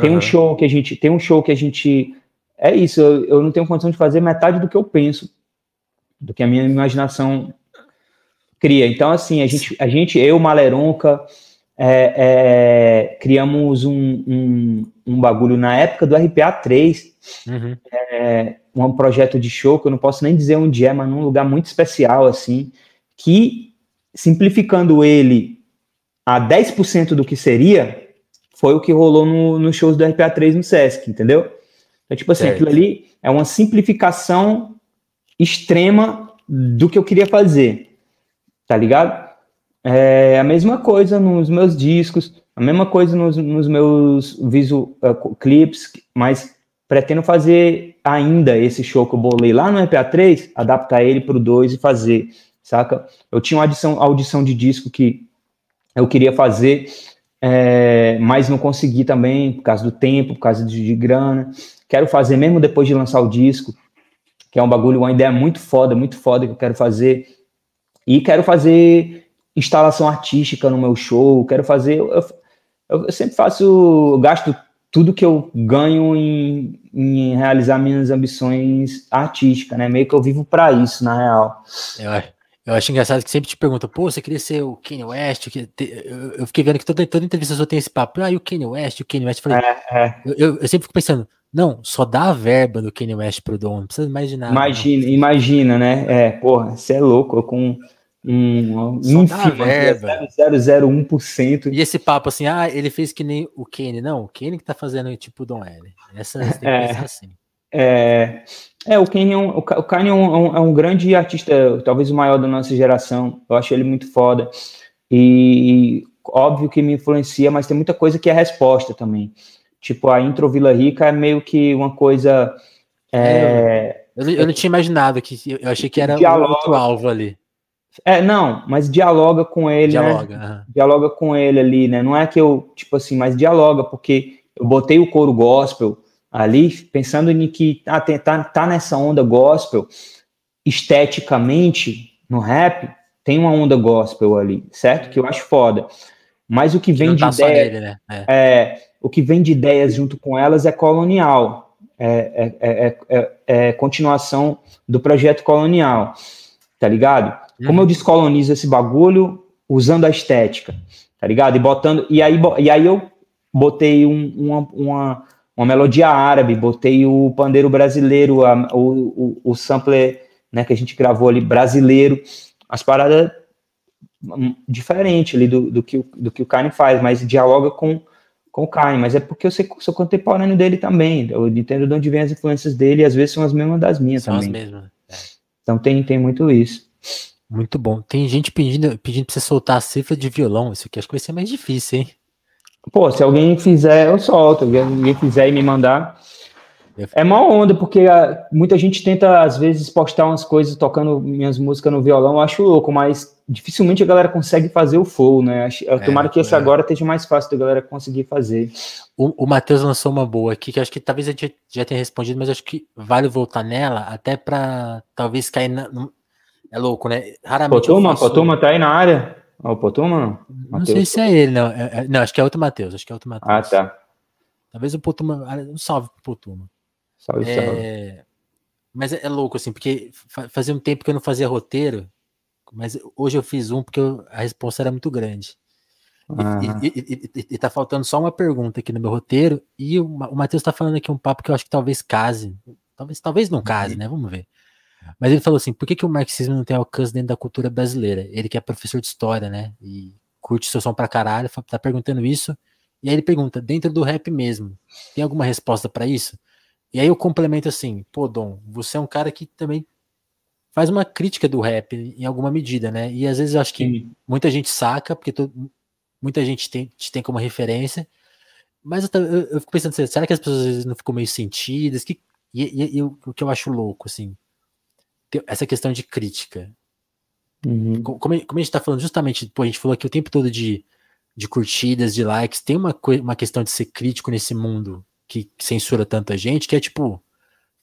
Tem um show que a gente, tem um show que a gente, é isso, eu, eu não tenho condição de fazer metade do que eu penso, do que a minha imaginação cria. Então, assim, a gente, a gente eu, Maleronca, é, é, criamos um, um, um, bagulho na época do RPA 3, uhum. é, um projeto de show que eu não posso nem dizer onde é, mas num lugar muito especial, assim, que simplificando ele a 10% do que seria, foi o que rolou no, nos shows do RPA 3 no Sesc, entendeu? Então, tipo assim, certo. aquilo ali é uma simplificação extrema do que eu queria fazer, tá ligado? É a mesma coisa nos meus discos, a mesma coisa nos, nos meus visual uh, clips, mas pretendo fazer ainda esse show que eu bolei lá no RPA3, adaptar ele para o 2 e fazer, saca? Eu tinha uma audição, audição de disco que eu queria fazer, é, mas não consegui também, por causa do tempo, por causa de, de, grana. Quero fazer mesmo depois de lançar o disco, que é um bagulho, uma ideia muito foda, muito foda que eu quero fazer. E quero fazer instalação artística no meu show, quero fazer. Eu, eu, eu sempre faço, eu gasto tudo que eu ganho em, em, realizar minhas ambições artísticas, né? Meio que eu vivo para isso, na real. Acho. Eu acho engraçado que sempre te perguntam, pô, você queria ser o Kanye West? Eu fiquei vendo que toda, toda entrevista só tem esse papo, ah, e o Kanye West, o Kanye West. Eu, falei, é, é. Eu, eu, sempre fico pensando, não, só dá a verba do Kanye West pro Dom, não precisa nada. Imagina, não. imagina, né? É, porra, você é louco, com um ínfimo, 0,001%. E esse papo assim, ah, ele fez que nem o Kanye. Não, o Kanye que tá fazendo tipo o Dom L. Essa tem que é, pensar assim. É, é, o Kanye, é um, o Kanye é um, é um, grande artista, talvez o maior da nossa geração. Eu acho ele muito foda. E óbvio que me influencia, mas tem muita coisa que é resposta também. Tipo, a intro Vila Rica é meio que uma coisa. É, eu, eu, não tinha imaginado que eu achei que era dialoga, outro alvo ali. É, não, mas dialoga com ele, né? dialoga, né? Dialoga com ele ali, né? Não é que eu, tipo assim, mas dialoga, porque eu botei o coro gospel ali, pensando em que ah, tem, tá, tá nessa onda gospel, esteticamente, no rap, tem uma onda gospel ali, certo? Que eu acho foda. Mas o que vem de tá ideia, né? é. é. o que vem de ideias junto com elas é colonial, é, é, é, é continuação do projeto colonial, tá ligado? Como eu uhum. descolonizo esse bagulho usando a estética, tá ligado? E botando e aí e aí eu botei um, uma, uma uma melodia árabe, botei o pandeiro brasileiro, a, o, o, o sampler né, que a gente gravou ali brasileiro, as paradas diferente ali do, do, que, do que o Kanye faz, mas dialoga com, com o Kanye, mas é porque eu sei, sou contemporâneo dele também, eu entendo de onde vem as influências dele e às vezes são as mesmas das minhas são também. As mesmas. É. Então tem, tem muito isso. Muito bom. Tem gente pedindo, pedindo pra você soltar a cifra de violão, isso aqui acho que vai ser mais difícil, hein? Pô, se alguém fizer, eu solto. Se alguém fizer e me mandar. É uma onda, porque ah, muita gente tenta, às vezes, postar umas coisas tocando minhas músicas no violão, eu acho louco, mas dificilmente a galera consegue fazer o flow, né? É, tomara que esse é. agora esteja mais fácil da galera conseguir fazer. O, o Matheus lançou uma boa aqui, que acho que talvez a gente já tenha respondido, mas acho que vale voltar nela, até para talvez cair na. É louco, né? Raramente. Potuma, faço... Potuma tá aí na área. Ah, o Potuma não? Não sei se é ele, não. É, é, não, acho que é outro Matheus. Acho que é outro Matheus. Ah, tá. Talvez o Potuma. Ah, um salve pro Potuma. Salve, é, salve. Mas é, é, louco, assim, porque fazia um tempo que eu não fazia roteiro, mas hoje eu fiz um porque eu, a resposta era muito grande. E, e, e, e, tá faltando só uma pergunta aqui no meu roteiro, e o, o Matheus tá falando aqui um papo que eu acho que talvez case. Talvez, talvez não case, uhum. né? Vamos ver. Mas ele falou assim: por que, que o marxismo não tem alcance dentro da cultura brasileira? Ele que é professor de história, né? E curte seu som pra caralho, tá perguntando isso. E aí ele pergunta: dentro do rap mesmo, tem alguma resposta para isso? E aí eu complemento assim: pô, Dom, você é um cara que também faz uma crítica do rap em alguma medida, né? E às vezes eu acho que Sim. muita gente saca, porque muita gente tem, te tem como referência. Mas eu, eu, eu, fico pensando, será que as pessoas não ficam meio sentidas? Que, e, e, e, o que eu acho louco, assim, essa questão de crítica. Uhum. Como, como, a gente tá falando justamente, pô, a gente falou aqui o tempo todo de, de curtidas, de likes, tem uma, uma questão de ser crítico nesse mundo que censura tanta gente, que é tipo,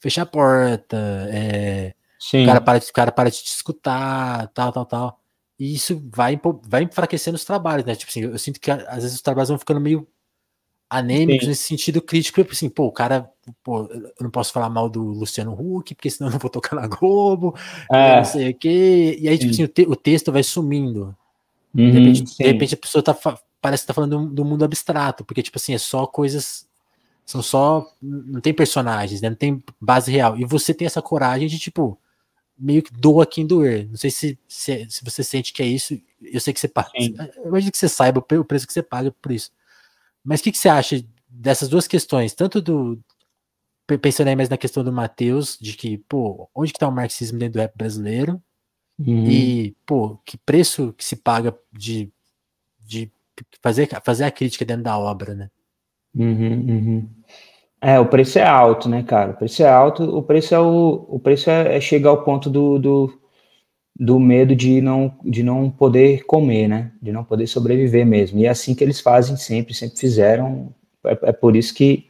fechar a porta, é, o cara para, o cara para de te escutar, tal, tal, tal. E isso vai, vai enfraquecendo os trabalhos, né? Tipo assim, eu sinto que às vezes os trabalhos vão ficando meio anêmicos Sim. nesse sentido crítico. Tipo assim, pô, o cara, pô, eu não posso falar mal do Luciano Huck, porque senão eu não vou tocar na Globo, é. não sei o quê. E aí, tipo assim, o, te, o, texto vai sumindo. Uhum, de, repente, de, repente, a pessoa tá, parece que tá falando do, do, mundo abstrato, porque, tipo assim, é só coisas. São só. Não tem personagens, né? Não tem base real. E você tem essa coragem de, tipo, meio que doa quem doer. Não sei se, se, se você sente que é isso. Eu sei que você paga. Eu imagino que você saiba o preço que você paga por isso. Mas o que, que você acha dessas duas questões? Tanto do. Pensando aí mais na questão do Matheus, de que, pô, onde que tá o marxismo dentro do rap brasileiro? Uhum. E, pô, que preço que se paga de, de fazer, fazer a crítica dentro da obra, né? Uhum, uhum. É, o preço é alto, né, cara? O preço é alto, o preço é o, o preço é, é chegar ao ponto do, do, do, medo de não, de não poder comer, né? De não poder sobreviver mesmo. E é assim que eles fazem sempre, sempre fizeram. É, é por isso que,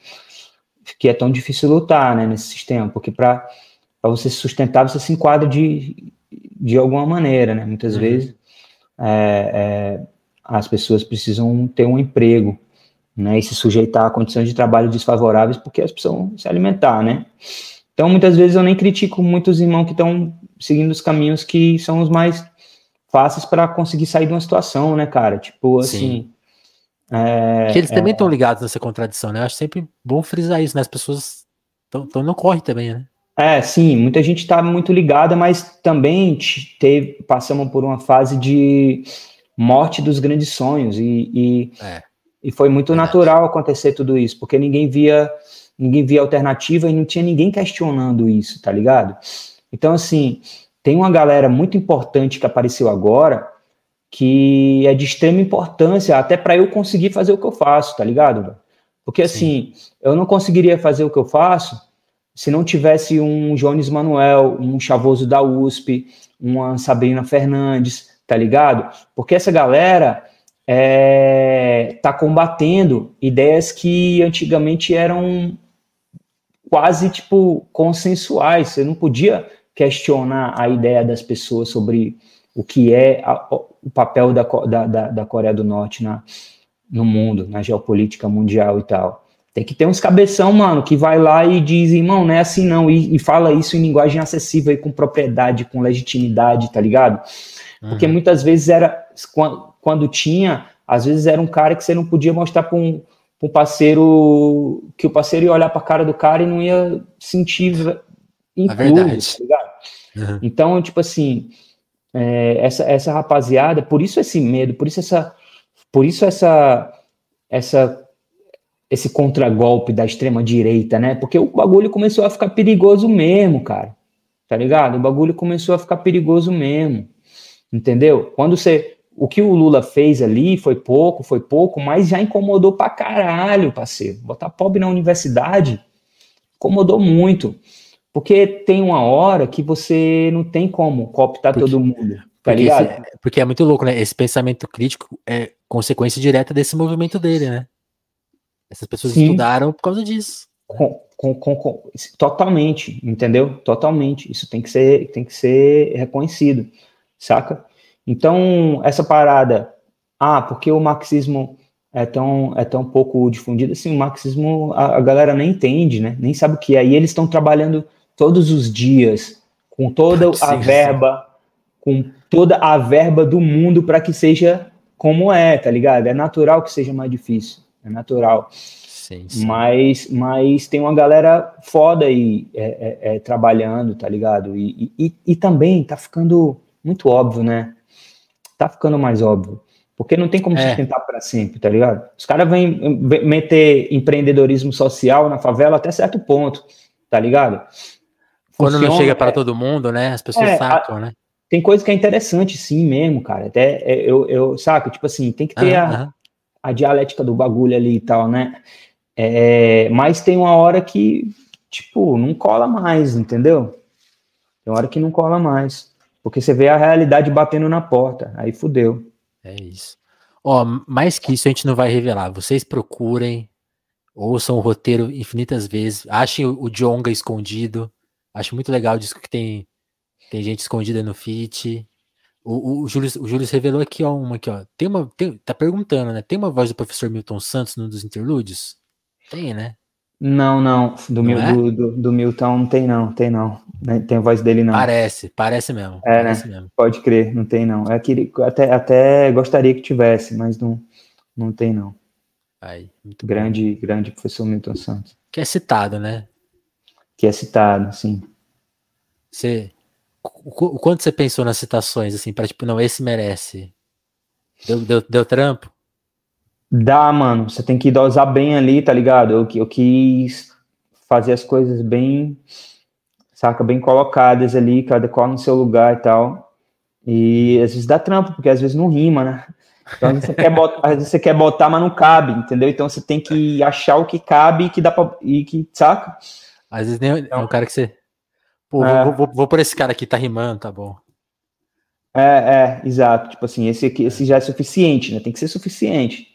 que é tão difícil lutar, né, nesse sistema, porque para você se sustentar, você se enquadra de, de alguma maneira, né? Muitas uhum. vezes é, é, as pessoas precisam ter um emprego né, e se sujeitar a condições de trabalho desfavoráveis porque elas precisam se alimentar, né? Então, muitas vezes eu nem critico muitos irmãos que estão seguindo os caminhos que são os mais fáceis para conseguir sair de uma situação, né, cara? Tipo, assim. É, que eles também estão é... ligados nessa contradição, né? Eu acho sempre bom frisar isso, né? As pessoas estão no corre também, né? É, sim, muita gente está muito ligada, mas também teve, passamos por uma fase de morte dos grandes sonhos e, e é. E foi muito Verdade. natural acontecer tudo isso, porque ninguém via ninguém via alternativa e não tinha ninguém questionando isso, tá ligado? Então, assim, tem uma galera muito importante que apareceu agora que é de extrema importância até para eu conseguir fazer o que eu faço, tá ligado? Porque, assim, eu não conseguiria fazer o que eu faço se não tivesse um Jones Manuel, um Chavoso da USP, uma Sabrina Fernandes, tá ligado? Porque essa galera é, tá combatendo ideias que antigamente eram quase tipo consensuais. Você não podia questionar a ideia das pessoas sobre o que é a, o papel da, da, da, Coreia do Norte na, no mundo, na geopolítica mundial e tal. Tem que ter uns cabeção, mano, que vai lá e diz, irmão, não é assim não, e, e fala isso em linguagem acessível e com propriedade, com legitimidade, tá ligado? Porque uhum. muitas vezes era, quando, quando tinha, às vezes era um cara que você não podia mostrar para um, um parceiro, que o parceiro ia olhar para a cara do cara e não ia sentir incluso, tá uhum. Então, tipo assim, é, essa, essa rapaziada, por isso esse medo, por isso essa, por isso essa, essa esse contragolpe da extrema direita, né? Porque o bagulho começou a ficar perigoso mesmo, cara. Tá ligado? O bagulho começou a ficar perigoso mesmo. Entendeu? Quando você o que o Lula fez ali foi pouco, foi pouco, mas já incomodou pra caralho, parceiro. Botar pobre na universidade incomodou muito. Porque tem uma hora que você não tem como cooptar porque, todo mundo. Tá porque, esse, porque é muito louco, né? Esse pensamento crítico é consequência direta desse movimento dele, né? Essas pessoas Sim. estudaram por causa disso. Com, com, com, totalmente, entendeu? Totalmente. Isso tem que ser, tem que ser reconhecido, saca? Então, essa parada, ah, porque o marxismo é tão, é tão pouco difundido, assim, o marxismo a, a galera nem entende, né? Nem sabe o que é. E eles estão trabalhando todos os dias, com toda a verba, com toda a verba do mundo para que seja como é, tá ligado? É natural que seja mais difícil, é natural. Sim, sim. Mas, mas tem uma galera foda aí é, é, é, trabalhando, tá ligado? E, e, e também tá ficando muito óbvio, né? Tá ficando mais óbvio. Porque não tem como é. sustentar para sempre, tá ligado? Os caras vêm meter empreendedorismo social na favela até certo ponto, tá ligado? Funciona, Quando não chega para é, todo mundo, né? As pessoas é, sacam, a, né? Tem coisa que é interessante, sim, mesmo, cara. Até é, eu, eu saco, tipo assim, tem que ter a, a dialética do bagulho ali e tal, né? É, mas tem uma hora que, tipo, não cola mais, entendeu? Tem hora que não cola mais. Porque você vê a realidade batendo na porta, aí fudeu. É isso. Ó, mais que isso a gente não vai revelar. Vocês procurem, ouçam o roteiro infinitas vezes, achem o Jonga escondido. Acho muito legal o disco que tem, tem gente escondida no feat. O, o, o, Júlio, o Júlio revelou aqui, ó, uma aqui, ó. Tem uma. Tem, tá perguntando, né? Tem uma voz do professor Milton Santos num dos interlúdios? Tem, né? Não, não. Do, não é? do, do, do, Milton não tem, não, tem não. Né, tem a voz dele, não. Parece, parece mesmo. É, parece né? Mesmo. Pode crer, não tem, não. É que até, até gostaria que tivesse, mas não, não tem, não. Aí, grande, bom. grande professor Milton Santos. Que é citado, né? Que é citado, sim. Você, o, quanto você pensou nas citações, assim, para tipo, não, esse merece? Deu, deu, deu trampo? Dá, mano. Você tem que dosar bem ali, tá ligado? Eu, eu quis fazer as coisas bem, saca, bem colocadas ali, cada qual no seu lugar e tal. E às vezes dá trampo, porque às vezes não rima, né? Então, às vezes, você quer botar, às vezes você quer botar, mas não cabe, entendeu? Então você tem que achar o que cabe e que dá pra. E que, saca? Às vezes nem é um cara que você. Pô, é, vou, vou, vou por esse cara aqui, tá rimando, tá bom. É, é, exato. Tipo assim, esse aqui, esse já é suficiente, né? Tem que ser suficiente.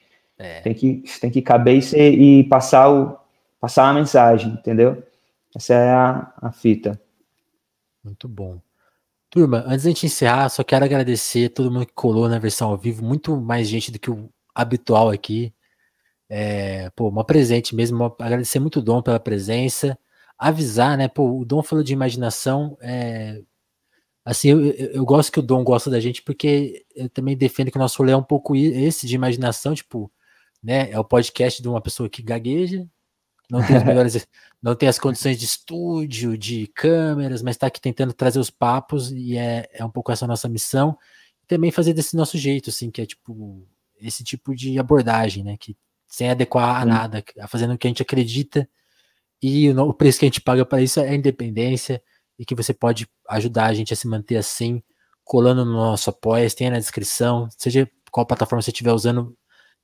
É. Tem, que, tem que caber e, ser, e passar, o, passar a mensagem, entendeu? Essa é a, a fita. Muito bom. Turma, antes de gente encerrar, só quero agradecer todo mundo que colou na versão ao vivo, muito mais gente do que o habitual aqui. É, pô, uma presente mesmo, agradecer muito o Dom pela presença, avisar, né, pô, o Dom falou de imaginação, é, assim, eu, eu, eu, gosto que o Dom gosta da gente, porque eu também defendo que o nosso rolê é um pouco esse de imaginação, tipo, né? É o podcast de uma pessoa que gagueja, não tem as melhores, não tem as condições de estúdio, de câmeras, mas está aqui tentando trazer os papos e é, é um pouco essa nossa missão. E também fazer desse nosso jeito, assim, que é tipo esse tipo de abordagem, né? Que sem adequar a nada, fazendo o que a gente acredita e o, o preço que a gente paga para isso é a independência e que você pode ajudar a gente a se manter assim, colando no nosso apoia, tem na descrição, seja qual plataforma você estiver usando,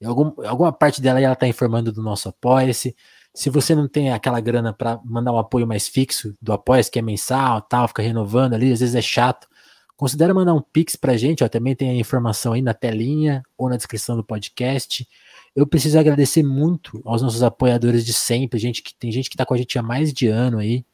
algum, alguma parte dela ela está informando do nosso Apoia-se. Se você não tem aquela grana para mandar um apoio mais fixo do Apoia-se, que é mensal, tal, fica renovando ali, às vezes é chato, considere mandar um pix pra gente, ó, também tem a informação aí na telinha ou na descrição do podcast. Eu preciso agradecer muito aos nossos apoiadores de sempre, gente que tem gente que está com a gente há mais de ano aí.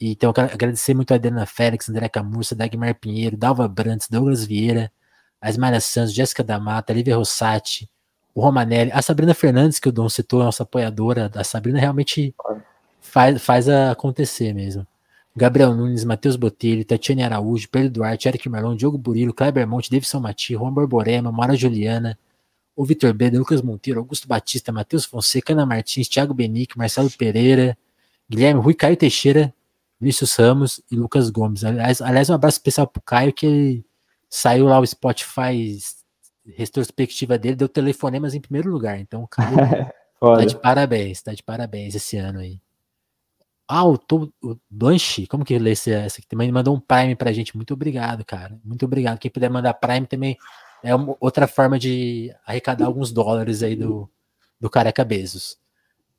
Então, eu quero agradecer muito a Adriana Félix, André Camurça, Dagmar Pinheiro, Dalva Brantes, Douglas Vieira, a Ismael Santos, Jéssica da Mata, Lívia Rossati, o Romanelli, a Sabrina Fernandes, que o Dom citou, nossa apoiadora, a Sabrina realmente faz, faz acontecer mesmo. Gabriel Nunes, Matheus Botelho, Tatiane Araújo, Pedro Duarte, Eric Marlon, Diogo Burilo, Kleber Monte, Davidson Mati, Juan Borborema, Mara Juliana, o Vitor Beda, Lucas Monteiro, Augusto Batista, Matheus Fonseca, Ana Martins, Thiago Benique, Marcelo Pereira, Guilherme Rui Caio Teixeira, Vinícius Ramos e Lucas Gomes. Aliás, aliás um abraço especial pro Caio, que saiu lá o Spotify retrospectiva dele deu telefonemas em primeiro lugar. Então, cara tá de parabéns, tá de parabéns esse ano aí. Ah, o, o Blanche, como que lê esse, essa aqui? Também mandou um Prime pra gente. Muito obrigado, cara. Muito obrigado. Quem puder mandar Prime também é uma, outra forma de arrecadar alguns dólares aí do, do Careca Bezos.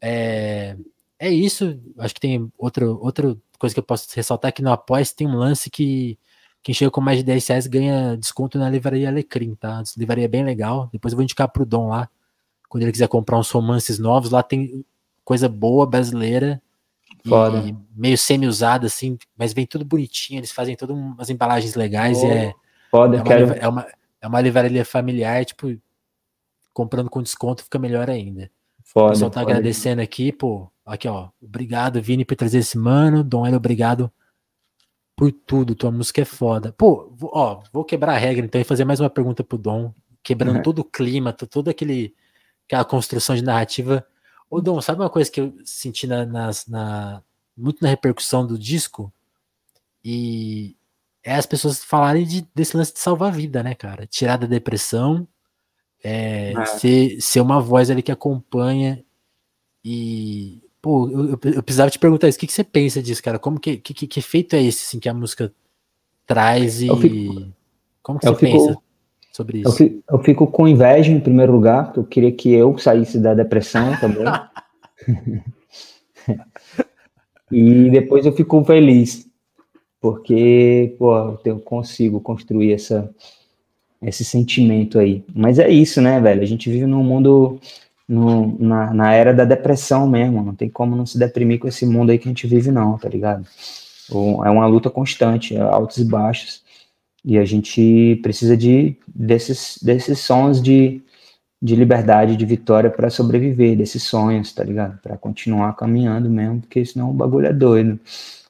É, é isso. Acho que tem outra, outra coisa que eu posso ressaltar aqui no Apoia tem um lance que quem chega com mais de 10 reais ganha desconto na livraria Alecrim, tá? Livraria bem legal. Depois eu vou indicar pro Dom lá. Quando ele quiser comprar uns romances novos, lá tem coisa boa brasileira. Foda. E meio semi-usada, assim, mas vem tudo bonitinho. Eles fazem todas umas embalagens legais. Oh, e é, Foda, é, uma, quero... é, uma, é uma livraria familiar, tipo, comprando com desconto fica melhor ainda. Foda, o pessoal tá foda. agradecendo aqui, pô. Aqui, ó. Obrigado, Vini, por trazer esse mano. Dom L, obrigado por tudo. Tua música é foda. Pô, ó, vou quebrar a regra então e fazer mais uma pergunta pro Dom, quebrando uhum. todo o clima, todo aquele aquela construção de narrativa. Ô Dom, sabe uma coisa que eu senti na, na muito na repercussão do disco? E é as pessoas falarem de, desse lance de salvar a vida, né, cara? Tirar da depressão, é, é. Ser, ser uma voz ali que acompanha e Pô, eu, eu, eu, precisava te perguntar isso. O que, que você pensa disso, cara? Como que, que, que efeito é esse assim, que a música traz e. Fico, como que você fico, pensa? sobre isso? Eu fico, eu fico com inveja em primeiro lugar, eu queria que eu saísse da depressão também. e depois eu fico feliz, porque pô, eu consigo construir essa, esse sentimento aí. Mas é isso, né, velho? A gente vive num mundo, no, na, na era da depressão mesmo. Não tem como não se deprimir com esse mundo aí que a gente vive, não, tá ligado? É uma luta constante, altos e baixos. E a gente precisa de desses, desses sons de, de liberdade, de vitória para sobreviver, desses sonhos, tá ligado? Para continuar caminhando mesmo, porque senão o bagulho é doido.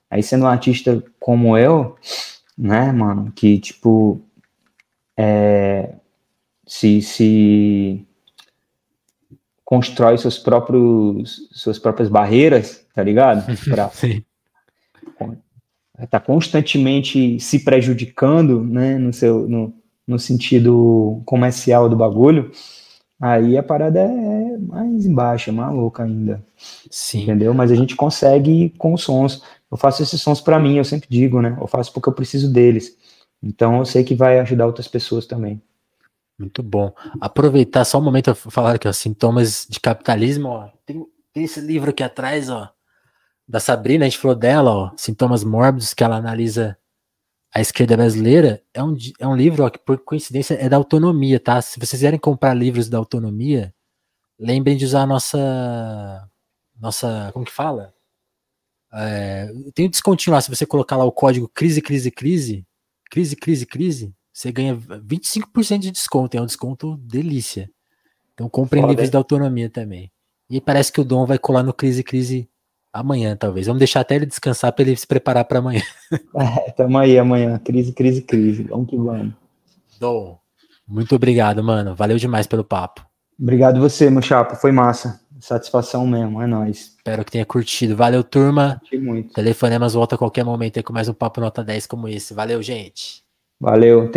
Aí sendo um artista como eu, né, mano, que tipo é, se, se constrói seus próprios suas próprias barreiras, tá ligado? Pra, Sim está constantemente se prejudicando, né, no seu no, no sentido comercial do bagulho, aí a parada é mais embaixo, é maluca ainda. Sim. Entendeu? Mas a gente consegue com os sons. Eu faço esses sons para mim, eu sempre digo, né? Eu faço porque eu preciso deles. Então eu sei que vai ajudar outras pessoas também. Muito bom. Aproveitar só um momento falar aqui, ó, sintomas de capitalismo, ó. Tem, tem esse livro aqui atrás, ó da Sabrina, a gente falou dela, ó, Sintomas Mórbidos, que ela analisa a esquerda brasileira, é um, é um livro ó, que, por coincidência, é da autonomia, tá? Se vocês quiserem comprar livros da autonomia, lembrem de usar a nossa. Nossa. Como que fala? É, tem um descontinho lá, se você colocar lá o código crise, crise, crise, crise, crise, crise, você ganha 25% de desconto, é um desconto delícia. Então comprem Foda. livros da autonomia também. E parece que o Dom vai colar no crise, crise Amanhã, talvez. Vamos deixar até ele descansar para ele se preparar para amanhã. É, tamo aí amanhã. Crise, crise, crise. Vamos que vamos. Dom, muito obrigado, mano. Valeu demais pelo papo. Obrigado você, meu chapa. Foi massa. Satisfação mesmo, é nóis. Espero que tenha curtido. Valeu, turma. Curti muito. Telefonemas volta a qualquer momento aí com mais um papo nota 10 como esse. Valeu, gente. Valeu.